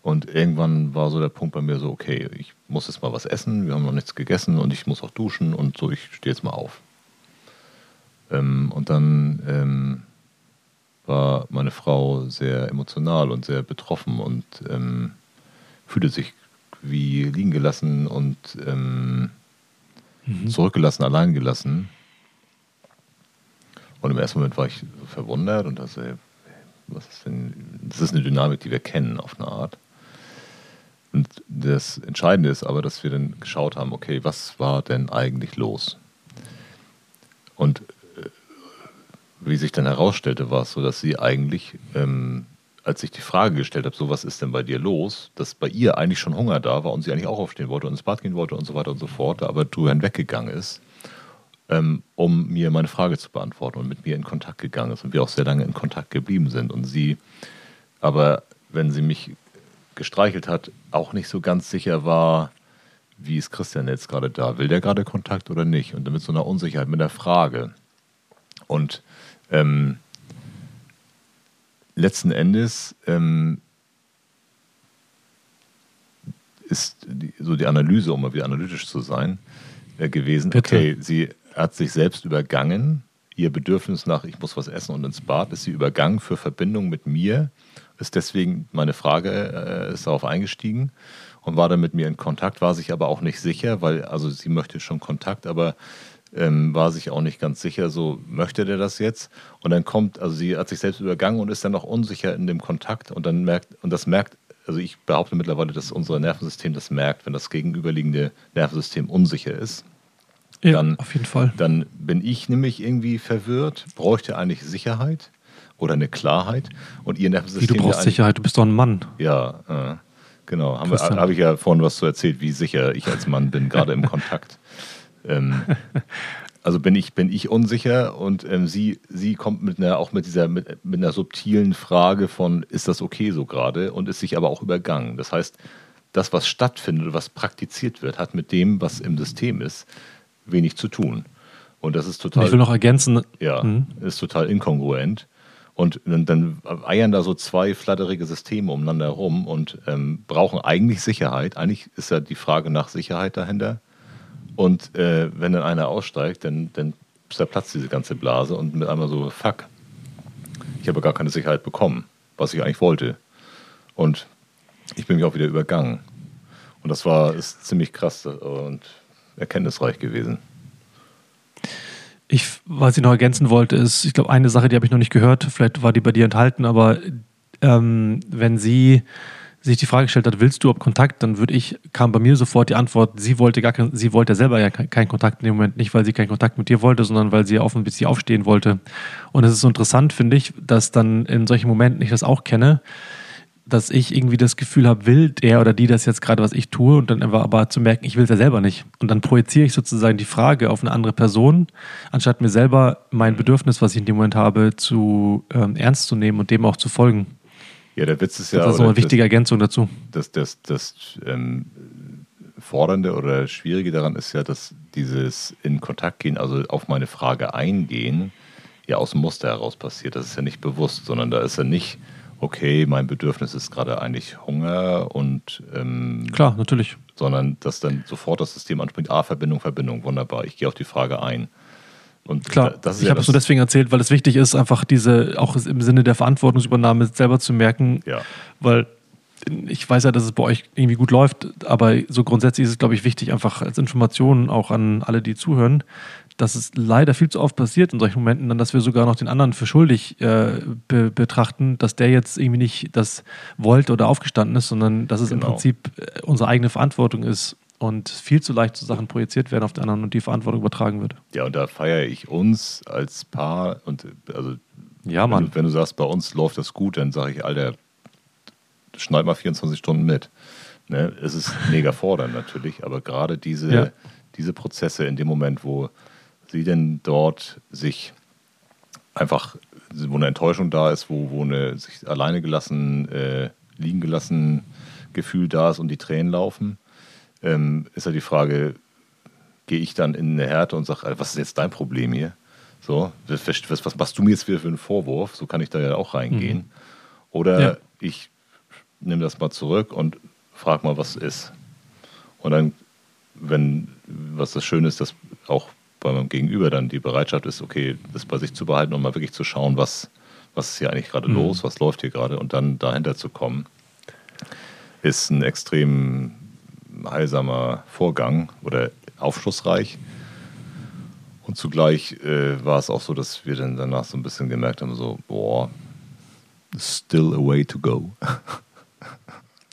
Und irgendwann war so der Punkt bei mir so, okay, ich muss jetzt mal was essen, wir haben noch nichts gegessen und ich muss auch duschen und so, ich stehe jetzt mal auf. Ähm, und dann ähm, war meine Frau sehr emotional und sehr betroffen und ähm, fühlte sich wie liegen gelassen und ähm, mhm. zurückgelassen, allein gelassen. Und im ersten Moment war ich verwundert und dachte, was ist denn, das ist eine Dynamik, die wir kennen auf eine Art. Und das Entscheidende ist aber, dass wir dann geschaut haben, okay, was war denn eigentlich los? Und wie sich dann herausstellte, war es so, dass sie eigentlich, ähm, als ich die Frage gestellt habe, so was ist denn bei dir los, dass bei ihr eigentlich schon Hunger da war und sie eigentlich auch aufstehen wollte und ins Bad gehen wollte und so weiter und so fort, aber drüber hinweggegangen ist, ähm, um mir meine Frage zu beantworten und mit mir in Kontakt gegangen ist und wir auch sehr lange in Kontakt geblieben sind und sie aber, wenn sie mich gestreichelt hat, auch nicht so ganz sicher war, wie ist Christian jetzt gerade da? Will der gerade Kontakt oder nicht? Und damit so einer Unsicherheit mit der Frage. Und ähm, letzten Endes ähm, ist die, so die Analyse, um mal wieder analytisch zu sein, äh, gewesen, Bitte. okay, sie hat sich selbst übergangen, ihr Bedürfnis nach, ich muss was essen und ins Bad, ist sie übergangen für Verbindung mit mir, ist deswegen, meine Frage äh, ist darauf eingestiegen und war dann mit mir in Kontakt, war sich aber auch nicht sicher, weil, also sie möchte schon Kontakt, aber ähm, war sich auch nicht ganz sicher, so möchte der das jetzt? Und dann kommt, also sie hat sich selbst übergangen und ist dann noch unsicher in dem Kontakt und dann merkt, und das merkt, also ich behaupte mittlerweile, dass unser Nervensystem das merkt, wenn das gegenüberliegende Nervensystem unsicher ist. Ja, dann, auf jeden Fall. Dann bin ich nämlich irgendwie verwirrt, bräuchte eigentlich Sicherheit oder eine Klarheit und ihr Nervensystem. Wie, du brauchst Sicherheit, du bist doch ein Mann. Ja, äh, genau. Habe hab ich ja vorhin was zu erzählt, wie sicher ich als Mann bin, gerade im *laughs* Kontakt. Ähm, also bin ich, bin ich unsicher und ähm, sie, sie kommt mit einer, auch mit dieser, mit, mit einer subtilen Frage von, ist das okay so gerade und ist sich aber auch übergangen. Das heißt, das, was stattfindet, was praktiziert wird, hat mit dem, was im System ist, wenig zu tun. Und das ist total. Ich will noch ergänzen. Ja, mhm. ist total inkongruent. Und dann, eiern da so zwei flatterige Systeme umeinander herum und ähm, brauchen eigentlich Sicherheit. Eigentlich ist ja die Frage nach Sicherheit dahinter. Und äh, wenn dann einer aussteigt, dann, dann zerplatzt diese ganze Blase und mit einmal so, fuck, ich habe gar keine Sicherheit bekommen, was ich eigentlich wollte. Und ich bin mich auch wieder übergangen. Und das war ist ziemlich krass und erkenntnisreich gewesen. Ich, was ich noch ergänzen wollte, ist, ich glaube, eine Sache, die habe ich noch nicht gehört, vielleicht war die bei dir enthalten, aber ähm, wenn sie sich die Frage gestellt hat, willst du ob Kontakt, dann würde ich, kam bei mir sofort die Antwort, sie wollte gar kein, sie wollte selber ja keinen Kontakt in dem Moment, nicht weil sie keinen Kontakt mit dir wollte, sondern weil sie auf ein bisschen aufstehen wollte. Und es ist so interessant, finde ich, dass dann in solchen Momenten ich das auch kenne, dass ich irgendwie das Gefühl habe, will der oder die das jetzt gerade, was ich tue, und dann aber, aber zu merken, ich will es ja selber nicht. Und dann projiziere ich sozusagen die Frage auf eine andere Person, anstatt mir selber mein Bedürfnis, was ich in dem Moment habe, zu ähm, ernst zu nehmen und dem auch zu folgen. Ja, der Witz ist ja. Das ist eine wichtige Ergänzung dazu. Das, das, das ähm, Fordernde oder Schwierige daran ist ja, dass dieses in Kontakt gehen, also auf meine Frage eingehen, ja aus dem Muster heraus passiert. Das ist ja nicht bewusst, sondern da ist ja nicht, okay, mein Bedürfnis ist gerade eigentlich Hunger und. Ähm, Klar, natürlich. Sondern dass dann sofort das System anspringt, ah, Verbindung, Verbindung, wunderbar, ich gehe auf die Frage ein. Und Klar, ich ja habe es nur deswegen erzählt, weil es wichtig ist, einfach diese, auch im Sinne der Verantwortungsübernahme selber zu merken, ja. weil ich weiß ja, dass es bei euch irgendwie gut läuft, aber so grundsätzlich ist es, glaube ich, wichtig, einfach als Information auch an alle, die zuhören, dass es leider viel zu oft passiert in solchen Momenten, dann, dass wir sogar noch den anderen für schuldig äh, be betrachten, dass der jetzt irgendwie nicht das wollte oder aufgestanden ist, sondern dass es genau. im Prinzip äh, unsere eigene Verantwortung ist und viel zu leicht zu Sachen projiziert werden auf den anderen und die Verantwortung übertragen wird. Ja, und da feiere ich uns als Paar und also ja, Mann. Wenn, du, wenn du sagst, bei uns läuft das gut, dann sage ich, Alter, schneid mal 24 Stunden mit. Ne? Es ist mega *laughs* fordernd natürlich, aber gerade diese, ja. diese Prozesse in dem Moment, wo sie denn dort sich einfach, wo eine Enttäuschung da ist, wo, wo eine sich alleine gelassen, äh, liegen gelassen Gefühl da ist und die Tränen laufen, ähm, ist ja die Frage, gehe ich dann in eine Härte und sage, was ist jetzt dein Problem hier? So, was, was, machst du mir jetzt wieder für einen Vorwurf? So kann ich da ja auch reingehen. Mhm. Oder ja. ich nehme das mal zurück und frage mal, was ist. Und dann, wenn, was das Schöne ist, dass auch bei meinem Gegenüber dann die Bereitschaft ist, okay, das bei sich zu behalten und mal wirklich zu schauen, was, was ist hier eigentlich gerade mhm. los, was läuft hier gerade und dann dahinter zu kommen, ist ein extrem heilsamer Vorgang oder aufschlussreich. Und zugleich äh, war es auch so, dass wir dann danach so ein bisschen gemerkt haben, so, boah, still a way to go.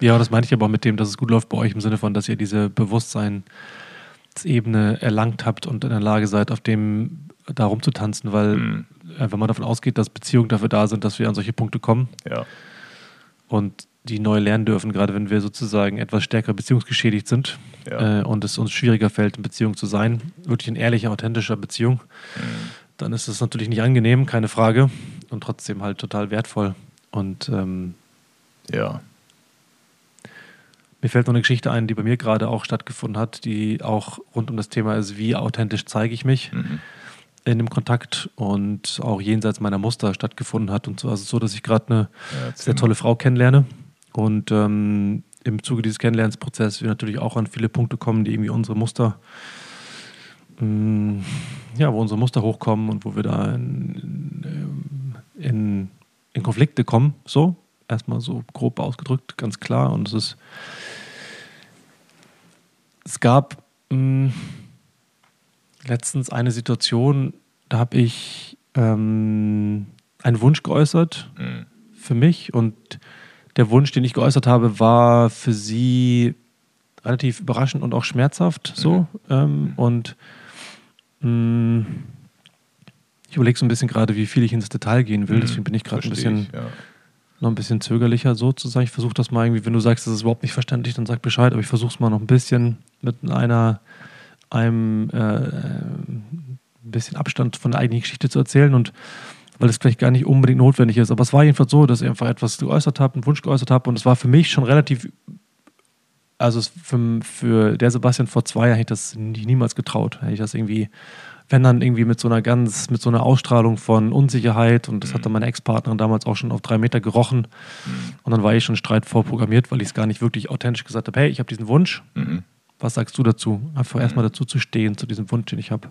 ja, das meine ich aber auch mit dem, dass es gut läuft bei euch im Sinne von, dass ihr diese Bewusstsein Ebene erlangt habt und in der Lage seid, auf dem da rumzutanzen, weil mhm. äh, wenn man davon ausgeht, dass Beziehungen dafür da sind, dass wir an solche Punkte kommen ja. und die neu lernen dürfen, gerade wenn wir sozusagen etwas stärker beziehungsgeschädigt sind ja. äh, und es uns schwieriger fällt, in Beziehung zu sein, wirklich in ehrlicher, authentischer Beziehung, mhm. dann ist es natürlich nicht angenehm, keine Frage, und trotzdem halt total wertvoll. Und ähm, ja. Mir fällt noch eine Geschichte ein, die bei mir gerade auch stattgefunden hat, die auch rund um das Thema ist, wie authentisch zeige ich mich mhm. in dem Kontakt und auch jenseits meiner Muster stattgefunden hat. Und so, also so, dass ich gerade eine ja, sehr tolle Frau kennenlerne und ähm, im Zuge dieses Kennenlernensprozesses wir natürlich auch an viele Punkte kommen, die irgendwie unsere Muster, mm, ja, wo unsere Muster hochkommen und wo wir da in, in, in Konflikte kommen, so erstmal so grob ausgedrückt, ganz klar. Und es ist, es gab mh, hm, letztens eine Situation, da habe ich ähm, einen Wunsch geäußert mhm. für mich und der Wunsch, den ich geäußert habe, war für sie relativ überraschend und auch schmerzhaft so. Mhm. Ähm, und mh, hm, ich überlege so ein bisschen gerade, wie viel ich ins Detail gehen will. Mhm. Deswegen bin ich gerade ein bisschen ich, ja noch ein bisschen zögerlicher so zu sein. Ich versuche das mal irgendwie, wenn du sagst, das ist überhaupt nicht verständlich, dann sag Bescheid, aber ich versuche es mal noch ein bisschen mit einer, einem äh, ein bisschen Abstand von der eigenen Geschichte zu erzählen und weil das vielleicht gar nicht unbedingt notwendig ist. Aber es war jedenfalls so, dass ich einfach etwas geäußert habe, einen Wunsch geäußert habe und es war für mich schon relativ, also für, für der Sebastian vor zwei Jahren hätte ich das niemals getraut. Hätte ich das irgendwie wenn dann irgendwie mit so einer ganz, mit so einer Ausstrahlung von Unsicherheit und das hatte mhm. meine Ex-Partnerin damals auch schon auf drei Meter gerochen mhm. und dann war ich schon Streit vorprogrammiert, weil ich es gar nicht wirklich authentisch gesagt habe, hey, ich habe diesen Wunsch, mhm. was sagst du dazu? Einfach mhm. erstmal dazu zu stehen, zu diesem Wunsch, den ich habe.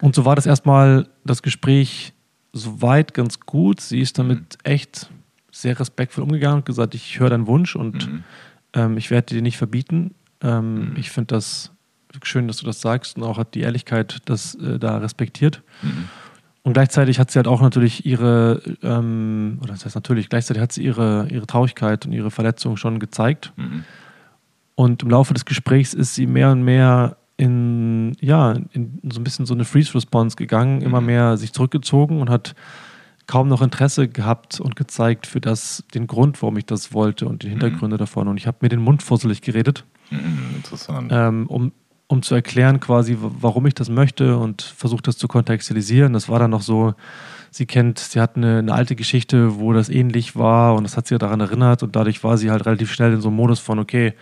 Und so war das erstmal das Gespräch soweit ganz gut. Sie ist damit mhm. echt sehr respektvoll umgegangen und gesagt, ich höre deinen Wunsch und mhm. ähm, ich werde dir nicht verbieten. Ähm, ich finde das schön, dass du das sagst und auch hat die Ehrlichkeit das äh, da respektiert. Mhm. Und gleichzeitig hat sie halt auch natürlich ihre, ähm, oder das heißt natürlich, gleichzeitig hat sie ihre, ihre Traurigkeit und ihre Verletzung schon gezeigt. Mhm. Und im Laufe des Gesprächs ist sie mehr und mehr in, ja, in so ein bisschen so eine Freeze-Response gegangen, mhm. immer mehr sich zurückgezogen und hat kaum noch Interesse gehabt und gezeigt für das, den Grund, warum ich das wollte und die mhm. Hintergründe mhm. davon. Und ich habe mir den Mund fusselig geredet. Mhm, interessant. Ähm, um um zu erklären quasi, warum ich das möchte und versucht das zu kontextualisieren. Das war dann noch so, sie kennt, sie hat eine, eine, alte Geschichte, wo das ähnlich war und das hat sie daran erinnert und dadurch war sie halt relativ schnell in so einem Modus von, okay,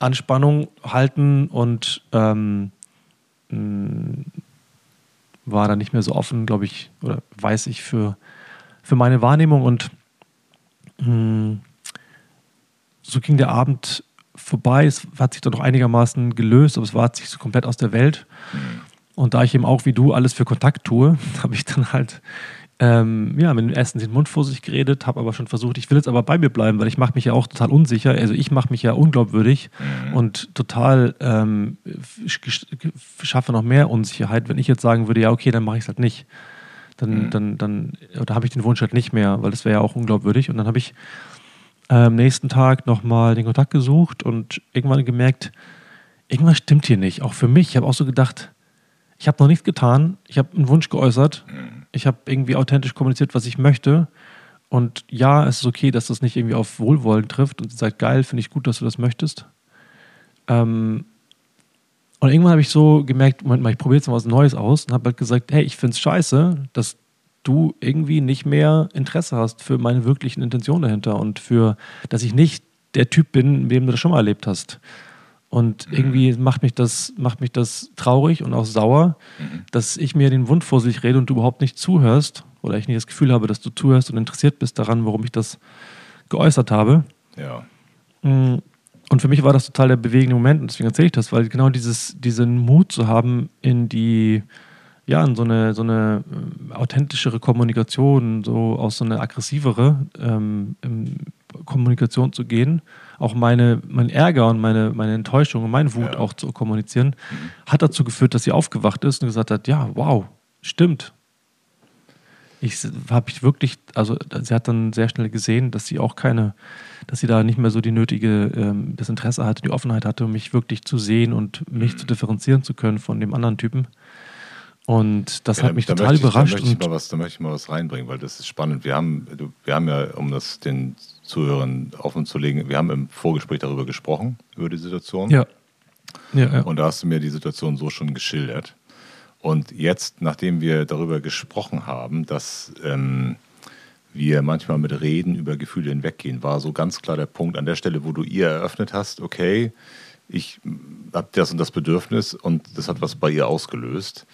Anspannung halten und ähm, mm, war dann nicht mehr so offen, glaube ich, oder weiß ich für, für meine Wahrnehmung und mh, mm, so ging der Abend vorbei. Es hat sich dann noch einigermaßen gelöst, aber es war sich so komplett aus der Welt. Mhm. Und da ich eben auch wie du alles für Kontakt tue, *laughs* habe ich dann halt ähm, ja, mit dem ersten den Mund vor sich geredet, habe aber schon versucht, ich will jetzt aber bei mir bleiben, weil ich mache mich ja auch total unsicher. Also ich mache mich ja unglaubwürdig mhm. und total ähm, schaffe noch mehr Unsicherheit, wenn ich jetzt sagen würde, ja, okay, dann mache ich es halt nicht. Dann, mhm. dann, dann, oder habe ich den Wunsch halt nicht mehr, weil das wäre ja auch unglaubwürdig. Und dann habe ich am nächsten Tag nochmal den Kontakt gesucht und irgendwann gemerkt, irgendwas stimmt hier nicht. Auch für mich. Ich habe auch so gedacht, ich habe noch nichts getan. Ich habe einen Wunsch geäußert. Ich habe irgendwie authentisch kommuniziert, was ich möchte. Und ja, es ist okay, dass das nicht irgendwie auf Wohlwollen trifft und seid geil, finde ich gut, dass du das möchtest. Ähm, und irgendwann habe ich so gemerkt, Moment mal, ich probiere jetzt mal was Neues aus und habe halt gesagt, hey, ich finde es scheiße, dass du irgendwie nicht mehr Interesse hast für meine wirklichen Intentionen dahinter und für, dass ich nicht der Typ bin, mit dem du das schon mal erlebt hast. Und mhm. irgendwie macht mich das, macht mich das traurig und auch sauer, mhm. dass ich mir den Wund vor sich rede und du überhaupt nicht zuhörst oder ich nicht das Gefühl habe, dass du zuhörst und interessiert bist daran, warum ich das geäußert habe. Ja. Mm, und für mich war das total der bewegende Moment und deswegen erzähle ich das, weil genau dieses, diesen Mut zu haben, in die, ja, in so eine, so eine äh, authentischere Kommunikation, so aus so eine aggressivere ähm, Kommunikation zu gehen auch meine, mein Ärger und meine, meine Enttäuschung und meine Wut ja. auch zu kommunizieren, mhm. hat dazu geführt, dass sie aufgewacht ist und gesagt hat, ja, wow, stimmt. Ich habe ich wirklich, also sie hat dann sehr schnell gesehen, dass sie auch keine, dass sie da nicht mehr so die nötige, ähm, das Interesse hatte, die Offenheit hatte, um mich wirklich zu sehen und mich mhm. zu differenzieren zu können von dem anderen Typen. Und das ja, hat mich total ich, überrascht. Da möchte, ich mal was, da möchte ich mal was reinbringen, weil das ist spannend. Wir haben, wir haben ja, um das den Zuhörern offen zu legen, wir haben im Vorgespräch darüber gesprochen, über die Situation. Ja. ja, ja. Und da hast du mir die Situation so schon geschildert. Und jetzt, nachdem wir darüber gesprochen haben, dass ähm, wir manchmal mit Reden über Gefühle hinweggehen, war so ganz klar der Punkt an der Stelle, wo du ihr eröffnet hast, okay, ich habe das und das Bedürfnis und das hat was bei ihr ausgelöst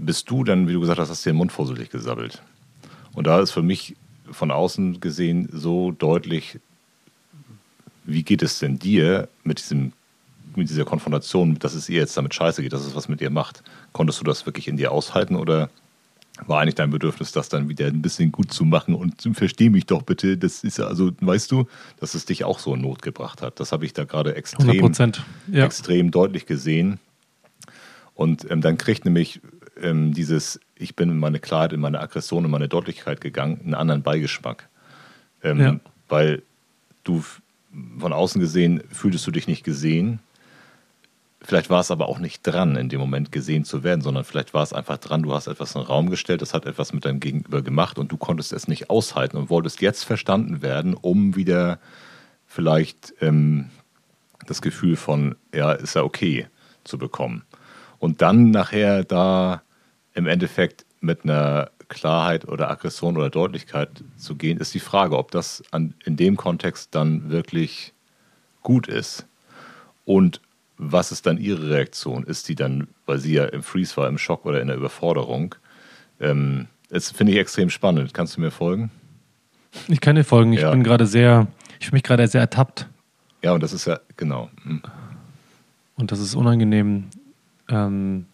bist du dann, wie du gesagt hast, hast dir den Mund vorsichtig gesabbelt. Und da ist für mich von außen gesehen so deutlich, wie geht es denn dir mit, diesem, mit dieser Konfrontation, dass es ihr jetzt damit scheiße geht, dass es was mit ihr macht? Konntest du das wirklich in dir aushalten oder war eigentlich dein Bedürfnis, das dann wieder ein bisschen gut zu machen und versteh mich doch bitte, das ist ja, also, weißt du, dass es dich auch so in Not gebracht hat. Das habe ich da gerade extrem, ja. extrem deutlich gesehen. Und ähm, dann kriegt nämlich ähm, dieses, ich bin in meine Klarheit, in meine Aggression, in meine Deutlichkeit gegangen, einen anderen Beigeschmack. Ähm, ja. Weil du von außen gesehen fühltest du dich nicht gesehen. Vielleicht war es aber auch nicht dran, in dem Moment gesehen zu werden, sondern vielleicht war es einfach dran, du hast etwas in den Raum gestellt, das hat etwas mit deinem Gegenüber gemacht und du konntest es nicht aushalten und wolltest jetzt verstanden werden, um wieder vielleicht ähm, das Gefühl von, ja, ist ja okay zu bekommen. Und dann nachher da im Endeffekt mit einer Klarheit oder Aggression oder Deutlichkeit zu gehen, ist die Frage, ob das an, in dem Kontext dann wirklich gut ist. Und was ist dann ihre Reaktion? Ist die dann, weil sie ja im Freeze war, im Schock oder in der Überforderung? Ähm, das finde ich extrem spannend. Kannst du mir folgen? Ich kann dir folgen. Ich ja. bin gerade sehr, ich fühle mich gerade sehr ertappt. Ja, und das ist ja, genau. Hm. Und das ist unangenehm. Ähm,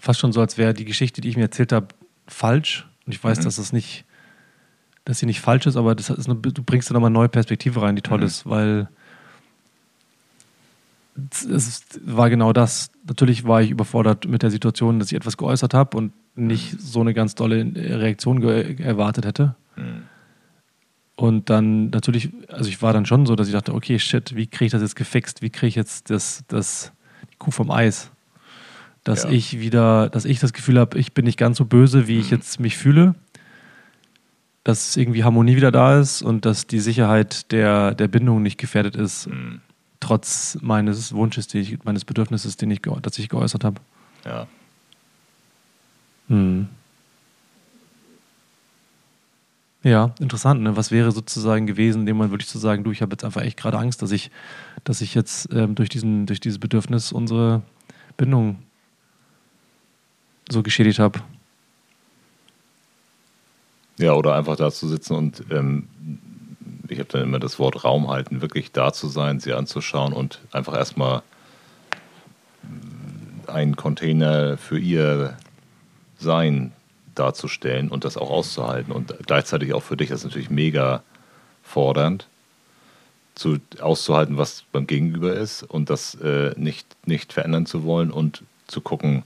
fast schon so, als wäre die Geschichte, die ich mir erzählt habe, falsch. Und ich weiß, mhm. dass das nicht, dass sie nicht falsch ist, aber das ist eine, du bringst da nochmal eine neue Perspektive rein, die toll mhm. ist, weil es war genau das. Natürlich war ich überfordert mit der Situation, dass ich etwas geäußert habe und nicht mhm. so eine ganz tolle Reaktion erwartet hätte. Mhm. Und dann natürlich, also ich war dann schon so, dass ich dachte, okay, shit, wie kriege ich das jetzt gefixt? Wie kriege ich jetzt das, das, die Kuh vom Eis? Dass ja. ich wieder, dass ich das Gefühl habe, ich bin nicht ganz so böse, wie mhm. ich jetzt mich fühle. Dass irgendwie Harmonie wieder da ist und dass die Sicherheit der, der Bindung nicht gefährdet ist, mhm. trotz meines Wunsches, ich, meines Bedürfnisses, den ich, das ich geäußert habe. Ja. Mhm. Ja, interessant. Ne? Was wäre sozusagen gewesen, dem man wirklich zu sagen, du, ich habe jetzt einfach echt gerade Angst, dass ich, dass ich jetzt ähm, durch, diesen, durch dieses Bedürfnis unsere Bindung so geschädigt habe. Ja, oder einfach da zu sitzen und ähm, ich habe dann immer das Wort Raum halten, wirklich da zu sein, sie anzuschauen und einfach erstmal einen Container für ihr Sein darzustellen und das auch auszuhalten. Und gleichzeitig auch für dich ist natürlich mega fordernd, zu, auszuhalten, was beim Gegenüber ist und das äh, nicht, nicht verändern zu wollen und zu gucken,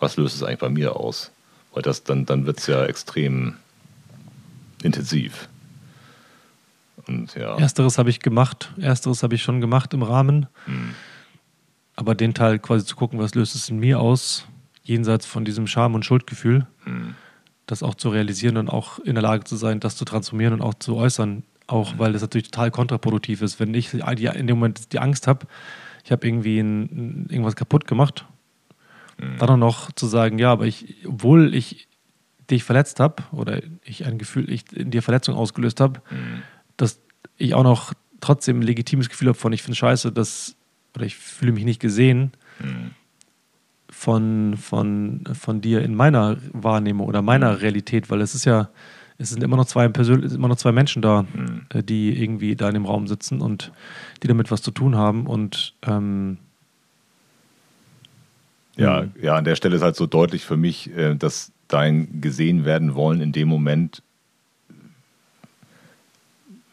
was löst es eigentlich bei mir aus. Weil das dann, dann wird es ja extrem intensiv. Und, ja. Ersteres habe ich gemacht. Ersteres habe ich schon gemacht im Rahmen. Hm. Aber den Teil quasi zu gucken, was löst es in mir aus, jenseits von diesem Scham- und Schuldgefühl, hm. das auch zu realisieren und auch in der Lage zu sein, das zu transformieren und auch zu äußern. Auch hm. weil das natürlich total kontraproduktiv ist. Wenn ich in dem Moment die Angst habe, ich habe irgendwie ein, irgendwas kaputt gemacht, hm. dann auch noch zu sagen, ja, aber ich, obwohl ich dich verletzt habe oder ich ein Gefühl, ich in dir Verletzung ausgelöst habe, mhm dass ich auch noch trotzdem ein legitimes Gefühl habe von, ich finde scheiße, dass, oder ich fühle mich nicht gesehen mhm. von, von, von dir in meiner Wahrnehmung oder meiner mhm. Realität, weil es ist ja, es sind immer noch zwei, immer noch zwei Menschen da, mhm. Äh, die irgendwie da in dem Raum sitzen und die damit was zu tun haben und ähm, ja, mhm. ja, an der Stelle ist halt so deutlich für mich, äh, dass dein gesehen werden wollen in dem Moment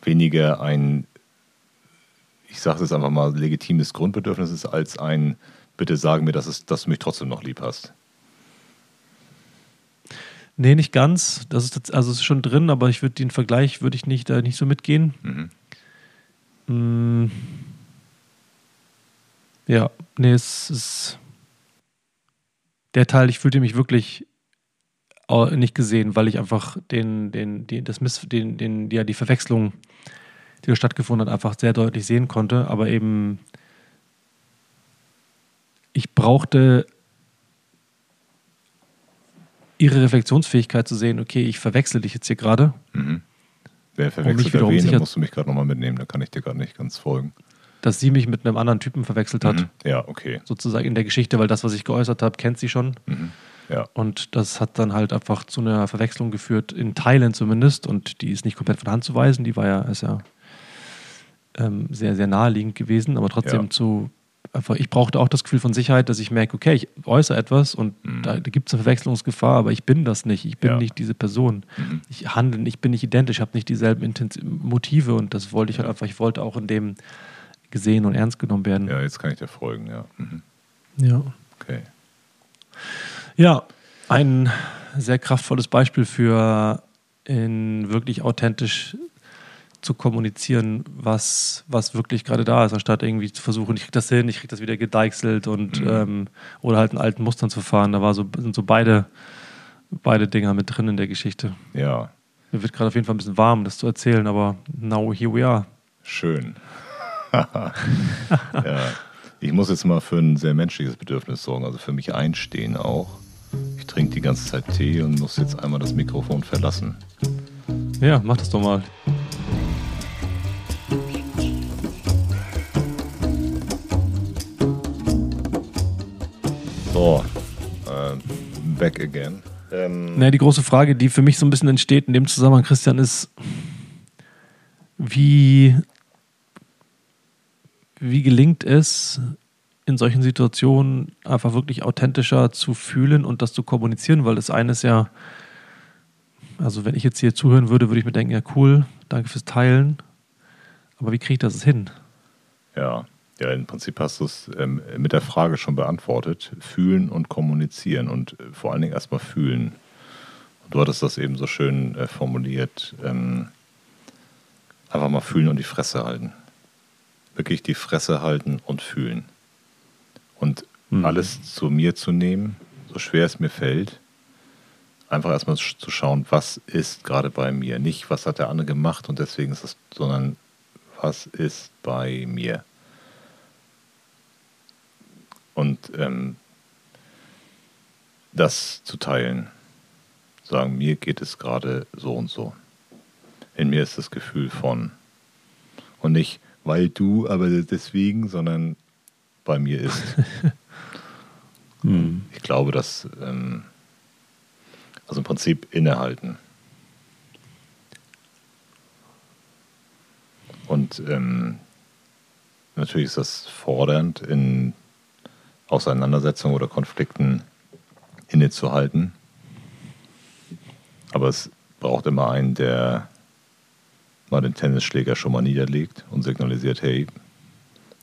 weniger ein, ich sage es einfach mal, legitimes Grundbedürfnis ist, als ein, bitte sagen mir, dass, es, dass du mich trotzdem noch lieb hast. Nee, nicht ganz. Das ist also es ist schon drin, aber ich würde den Vergleich würde ich nicht da nicht so mitgehen. Mhm. Mm. Ja, nee, es ist der Teil, ich fühlte mich wirklich nicht gesehen, weil ich einfach den, den, die, das Miss, den, den, ja, die Verwechslung, die da stattgefunden hat, einfach sehr deutlich sehen konnte. Aber eben, ich brauchte ihre Reflexionsfähigkeit zu sehen, okay, ich verwechsel dich jetzt hier gerade. Mhm. Wer verwechselt um wen, da musst du mich gerade nochmal mitnehmen, da kann ich dir gerade nicht ganz folgen. Dass sie mich mit einem anderen Typen verwechselt hat. Mhm. Ja, okay. Sozusagen in der Geschichte, weil das, was ich geäußert habe, kennt sie schon. Mhm. Ja. Und das hat dann halt einfach zu einer Verwechslung geführt, in Teilen zumindest. Und die ist nicht komplett von Hand zu weisen. Die war ja, ist ja ähm, sehr, sehr naheliegend gewesen, aber trotzdem ja. zu einfach, ich brauchte auch das Gefühl von Sicherheit, dass ich merke, okay, ich äußere etwas und mhm. da, da gibt es eine Verwechslungsgefahr, aber ich bin das nicht. Ich bin ja. nicht diese Person. Mhm. Ich handle, ich bin nicht identisch, ich habe nicht dieselben Intens Motive und das wollte ich halt einfach, ich wollte auch in dem gesehen und ernst genommen werden. Ja, jetzt kann ich dir folgen, ja. Mhm. Ja. Okay. Ja, ein sehr kraftvolles Beispiel für in wirklich authentisch zu kommunizieren, was, was wirklich gerade da ist, anstatt irgendwie zu versuchen, ich krieg das hin, ich krieg das wieder gedeichselt und mhm. ähm, oder halt in alten Mustern zu fahren. Da war so, sind so beide, beide Dinger mit drin in der Geschichte. Ja. Mir wird gerade auf jeden Fall ein bisschen warm, das zu erzählen, aber now here we are. Schön. *laughs* ja. Ich muss jetzt mal für ein sehr menschliches Bedürfnis sorgen, also für mich einstehen auch. Ich trinke die ganze Zeit Tee und muss jetzt einmal das Mikrofon verlassen. Ja, mach das doch mal. So, äh, back again. Ähm, naja, die große Frage, die für mich so ein bisschen entsteht in dem Zusammenhang, Christian, ist, wie, wie gelingt es, in solchen Situationen einfach wirklich authentischer zu fühlen und das zu kommunizieren, weil das eine ist ja, also wenn ich jetzt hier zuhören würde, würde ich mir denken, ja cool, danke fürs Teilen, aber wie kriege ich das hin? Ja, ja, im Prinzip hast du es ähm, mit der Frage schon beantwortet. Fühlen und kommunizieren und äh, vor allen Dingen erstmal fühlen. Du hattest das eben so schön äh, formuliert. Ähm, einfach mal fühlen und die Fresse halten. Wirklich die Fresse halten und fühlen. Und mhm. alles zu mir zu nehmen, so schwer es mir fällt, einfach erstmal zu schauen, was ist gerade bei mir. Nicht, was hat der andere gemacht und deswegen ist es, sondern was ist bei mir. Und ähm, das zu teilen. Sagen, mir geht es gerade so und so. In mir ist das Gefühl von. Und nicht, weil du, aber deswegen, sondern bei mir ist. *laughs* hm. Ich glaube, dass, ähm, also im Prinzip innehalten. Und ähm, natürlich ist das fordernd, in Auseinandersetzungen oder Konflikten innezuhalten. Aber es braucht immer einen, der mal den Tennisschläger schon mal niederlegt und signalisiert, hey,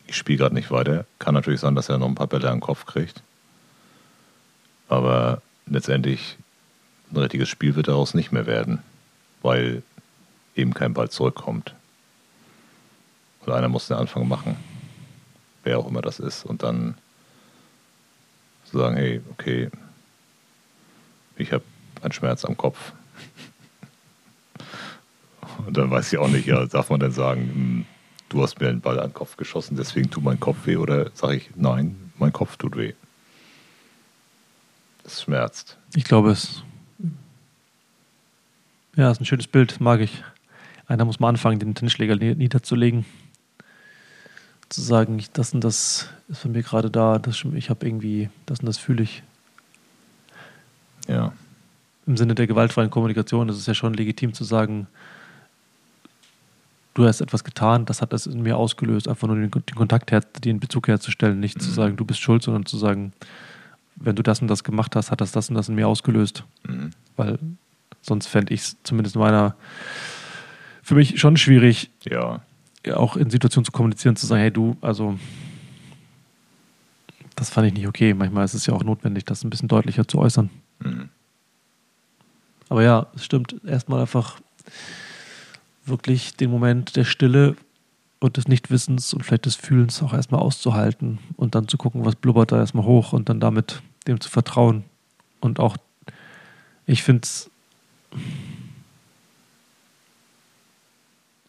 ich spiele gerade nicht weiter. Kann natürlich sein, dass er noch ein paar Bälle am Kopf kriegt. Aber letztendlich ein richtiges Spiel wird daraus nicht mehr werden, weil eben kein Ball zurückkommt. Und einer muss den Anfang machen, wer auch immer das ist, und dann sagen, hey, okay, ich habe einen Schmerz am Kopf. Und dann weiß ich auch nicht, ja, darf man dann sagen, hm, du hast mir einen Ball an den Kopf geschossen, deswegen tut mein Kopf weh? Oder sage ich, nein, mein Kopf tut weh. Es schmerzt. Ich glaube es. Ja, ist ein schönes Bild, mag ich. Einer muss mal anfangen, den Tennisschläger niederzulegen. Zu sagen, das und das ist für mich gerade da, das, ich habe irgendwie, das und das fühle ich. Ja. Im Sinne der gewaltfreien Kommunikation ist es ja schon legitim zu sagen, du hast etwas getan, das hat das in mir ausgelöst, einfach nur den, den Kontakt, her, den Bezug herzustellen, nicht mhm. zu sagen, du bist schuld, sondern zu sagen, wenn du das und das gemacht hast, hat das das und das in mir ausgelöst. Mhm. Weil sonst fände ich es zumindest in meiner, für mich schon schwierig, ja. auch in Situationen zu kommunizieren, zu sagen, hey du, also das fand ich nicht okay. Manchmal ist es ja auch notwendig, das ein bisschen deutlicher zu äußern. Mhm. Aber ja, es stimmt, erstmal einfach wirklich den Moment der Stille und des Nichtwissens und vielleicht des Fühlens auch erstmal auszuhalten und dann zu gucken, was blubbert da erstmal hoch und dann damit dem zu vertrauen. Und auch, ich finde es,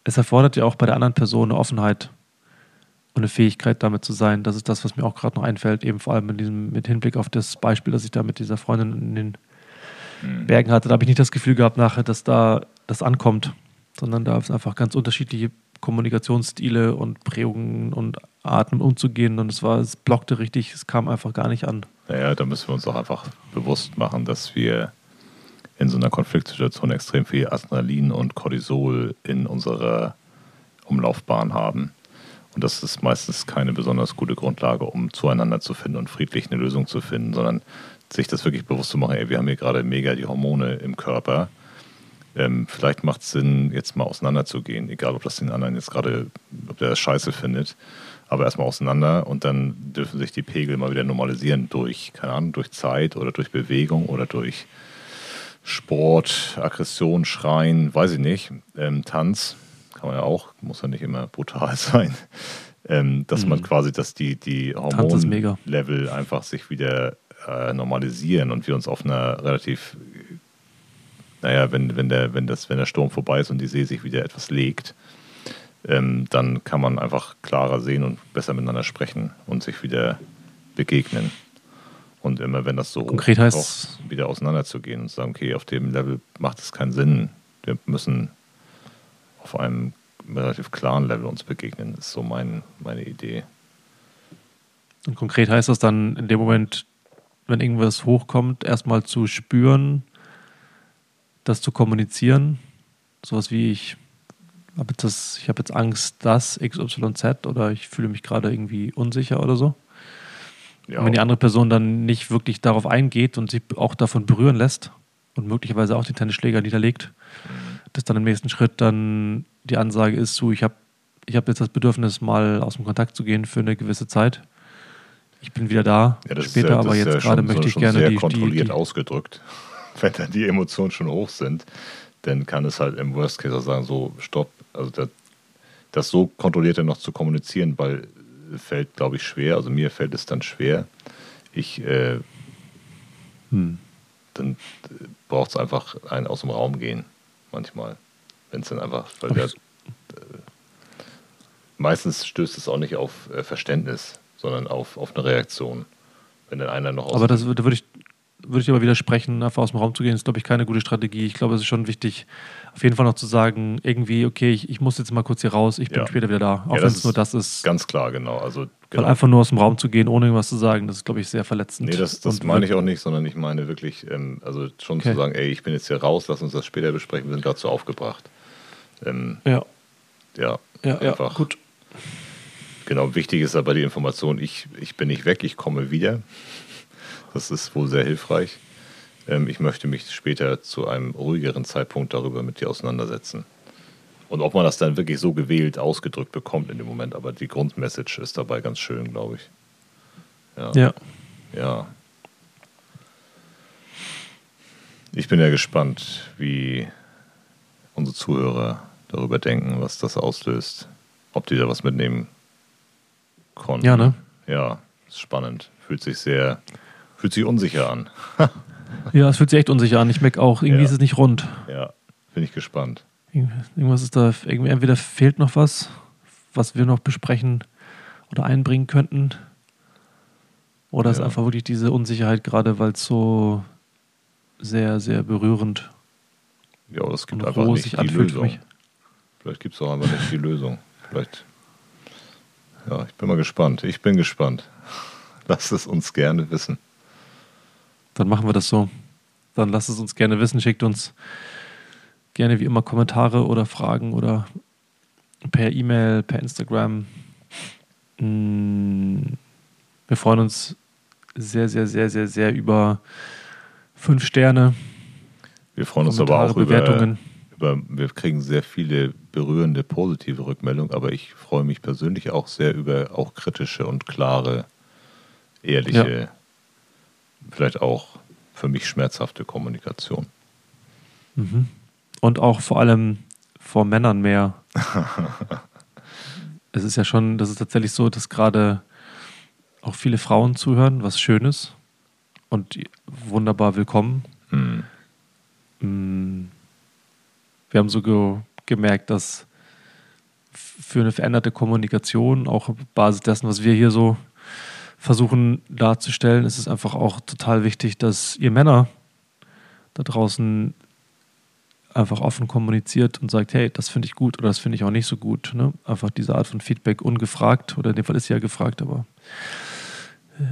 es erfordert ja auch bei der anderen Person eine Offenheit und eine Fähigkeit, damit zu sein. Das ist das, was mir auch gerade noch einfällt, eben vor allem in diesem, mit Hinblick auf das Beispiel, das ich da mit dieser Freundin in den mhm. Bergen hatte. Da habe ich nicht das Gefühl gehabt nachher, dass da das ankommt, sondern da ist einfach ganz unterschiedliche Kommunikationsstile und Prägungen und Arten umzugehen und es war, es blockte richtig, es kam einfach gar nicht an. Naja, da müssen wir uns auch einfach bewusst machen, dass wir in so einer Konfliktsituation extrem viel Adrenalin und Cortisol in unserer Umlaufbahn haben. Und das ist meistens keine besonders gute Grundlage, um zueinander zu finden und friedlich eine Lösung zu finden, sondern sich das wirklich bewusst zu machen, ey, wir haben hier gerade mega die Hormone im Körper ähm, vielleicht macht es Sinn, jetzt mal auseinanderzugehen, egal ob das den anderen jetzt gerade, ob der das scheiße findet. Aber erstmal auseinander und dann dürfen sich die Pegel mal wieder normalisieren durch, keine Ahnung, durch Zeit oder durch Bewegung oder durch Sport, Aggression, Schreien, weiß ich nicht, ähm, Tanz, kann man ja auch, muss ja nicht immer brutal *laughs* sein. Ähm, dass mhm. man quasi, dass die, die Hormonlevel einfach sich wieder äh, normalisieren und wir uns auf einer relativ naja, wenn, wenn, der, wenn, das, wenn der Sturm vorbei ist und die See sich wieder etwas legt, ähm, dann kann man einfach klarer sehen und besser miteinander sprechen und sich wieder begegnen. Und immer wenn das so konkret heißt, wieder auseinanderzugehen und zu sagen, okay, auf dem Level macht es keinen Sinn. Wir müssen auf einem relativ klaren Level uns begegnen, ist so mein, meine Idee. Und konkret heißt das dann in dem Moment, wenn irgendwas hochkommt, erstmal zu spüren, das zu kommunizieren. Sowas wie ich habe jetzt, ich habe jetzt Angst, dass XYZ oder ich fühle mich gerade irgendwie unsicher oder so. Ja. Und wenn die andere Person dann nicht wirklich darauf eingeht und sich auch davon berühren lässt und möglicherweise auch den Tennisschläger niederlegt, mhm. dass dann im nächsten Schritt dann die Ansage ist, so, ich habe ich hab jetzt das Bedürfnis, mal aus dem Kontakt zu gehen für eine gewisse Zeit. Ich bin wieder da ja, später, ja, aber jetzt gerade möchte ich gerne sehr die, kontrolliert die, die, ausgedrückt *laughs* wenn dann die Emotionen schon hoch sind, dann kann es halt im Worst Case auch sagen, so, stopp. Also das, das so kontrolliert noch zu kommunizieren, weil fällt, glaube ich, schwer. Also mir fällt es dann schwer. Ich, äh, hm. dann braucht es einfach ein aus dem Raum gehen, manchmal. Wenn es dann einfach, weil der, äh, meistens stößt es auch nicht auf äh, Verständnis, sondern auf, auf eine Reaktion. Wenn dann einer noch aus Aber das, da würde ich, würde ich aber widersprechen, einfach aus dem Raum zu gehen, ist, glaube ich, keine gute Strategie. Ich glaube, es ist schon wichtig, auf jeden Fall noch zu sagen, irgendwie, okay, ich, ich muss jetzt mal kurz hier raus, ich bin ja. später wieder da. Auch ja, wenn es nur das ist. Ganz klar, genau. Also, genau. Weil einfach nur aus dem Raum zu gehen, ohne irgendwas zu sagen, das ist, glaube ich, sehr verletzend. Nee, das, das meine ich auch nicht, sondern ich meine wirklich, ähm, also schon okay. zu sagen, ey, ich bin jetzt hier raus, lass uns das später besprechen, wir sind dazu aufgebracht. Ähm, ja. Ja, ja, einfach. Ja, gut. Genau, wichtig ist aber die Information, ich, ich bin nicht weg, ich komme wieder. Das ist wohl sehr hilfreich. ähm, ich möchte mich später zu einem ruhigeren Zeitpunkt darüber mit dir auseinandersetzen. Und ob man das dann wirklich so gewählt ausgedrückt bekommt in dem Moment, aber die Grundmessage ist dabei ganz schön, glaube ich. Ja. Ja. ja. Ich bin ja gespannt, wie unsere Zuhörer darüber denken, was das auslöst. Ob die da was mitnehmen konnten. Ja, ne? Ja, ist spannend. Fühlt sich sehr, fühlt sich unsicher an. *laughs* Ja, es fühlt sich echt unsicher an. Ich merke auch, irgendwie Ja. ist es nicht rund. Ja, bin ich gespannt. Irgendwas ist da, irgendwie entweder fehlt noch was, was wir noch besprechen oder einbringen könnten. Oder es ist Ja. einfach wirklich diese Unsicherheit, gerade weil es so sehr, sehr berührend Ja, es gibt und einfach nicht sich die Lösung. Vielleicht gibt es auch einfach nicht die Lösung. Vielleicht. Ja, ich bin mal gespannt. Ich bin gespannt. *laughs* Lasst es uns gerne wissen. Dann machen wir das so. Dann lasst es uns gerne wissen. Schickt uns gerne wie immer Kommentare oder Fragen oder per E-Mail, per Instagram. Mm, Wir freuen uns sehr, sehr, sehr, sehr, sehr über fünf Sterne, Wir freuen uns aber auch über, Bewertungen. über, wir kriegen sehr viele berührende, positive Rückmeldungen, aber ich freue mich persönlich auch sehr über auch kritische und klare, ehrliche, vielleicht auch für mich schmerzhafte Kommunikation. Mhm. Und auch vor allem vor Männern mehr. *laughs* es ist ja schon, das ist tatsächlich so, dass gerade auch viele Frauen zuhören, was schön ist. Und wunderbar willkommen. Hm. Mm. Wir haben so ge gemerkt, dass für eine veränderte Kommunikation, auch auf Basis dessen, was wir hier so versuchen darzustellen, ist es einfach auch total wichtig, dass ihr Männer da draußen einfach offen kommuniziert und sagt, hey, das finde ich gut oder das finde ich auch nicht so gut. Ne? Einfach diese Art von Feedback ungefragt, oder in dem Fall ist sie ja gefragt, aber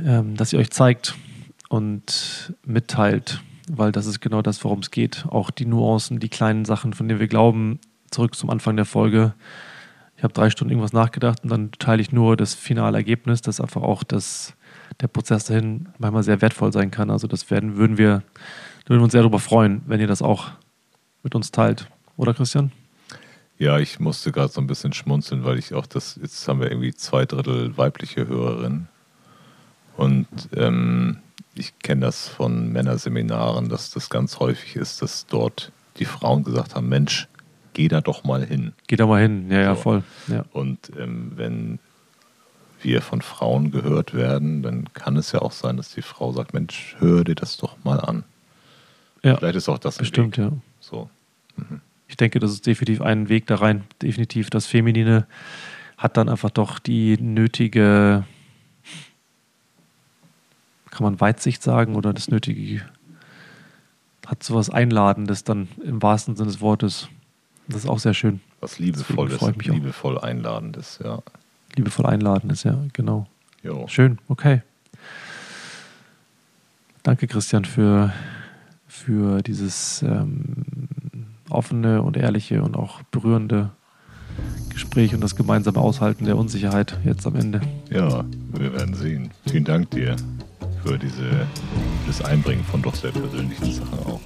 ähm, dass ihr euch zeigt und mitteilt, weil das ist genau das, worum es geht. Auch die Nuancen, die kleinen Sachen, von denen wir glauben, zurück zum Anfang der Folge. Ich habe drei Stunden irgendwas nachgedacht und dann teile ich nur das finale Ergebnis, dass einfach auch das, der Prozess dahin manchmal sehr wertvoll sein kann. Also das werden, würden wir, würden wir uns sehr darüber freuen, wenn ihr das auch mit uns teilt. Oder Christian? Ja, ich musste gerade so ein bisschen schmunzeln, weil ich auch das, jetzt haben wir irgendwie zwei Drittel weibliche Hörerinnen. Und ähm, ich kenne das von Männerseminaren, dass das ganz häufig ist, dass dort die Frauen gesagt haben, Mensch, geh da doch mal hin. Geh da mal hin. Ja, ja, So. voll. Ja. Und ähm, wenn wir von Frauen gehört werden, dann kann es ja auch sein, dass die Frau sagt, Mensch, hör dir das doch mal an. ja Vielleicht ist auch das ein bestimmt, Weg. ja. So. Ich denke, das ist definitiv ein Weg da rein. Definitiv. Das Feminine hat dann einfach doch die nötige, kann man Weitsicht sagen, oder das nötige, hat sowas Einladendes dann im wahrsten Sinne des Wortes. Das ist auch sehr schön. Was liebevolles, mich auch. liebevoll einladendes, ja. Liebevoll einladendes, ja, genau. Jo. Schön, okay. Danke, Christian, für, für dieses ähm, offene und ehrliche und auch berührende Gespräch und das gemeinsame Aushalten der Unsicherheit jetzt am Ende. Ja, wir werden sehen. Vielen Dank dir für diese, das Einbringen von doch sehr persönlichen Sachen auch.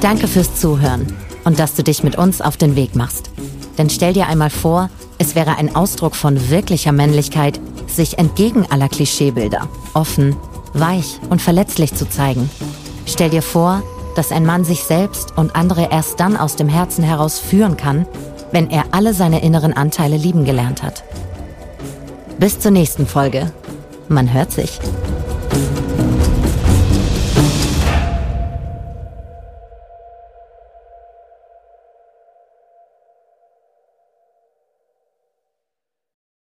Danke fürs Zuhören und dass du dich mit uns auf den Weg machst. Denn stell dir einmal vor, es wäre ein Ausdruck von wirklicher Männlichkeit, sich entgegen aller Klischeebilder offen, weich und verletzlich zu zeigen. Stell dir vor, dass ein Mann sich selbst und andere erst dann aus dem Herzen heraus führen kann, wenn er alle seine inneren Anteile lieben gelernt hat. Bis zur nächsten Folge. Man hört sich.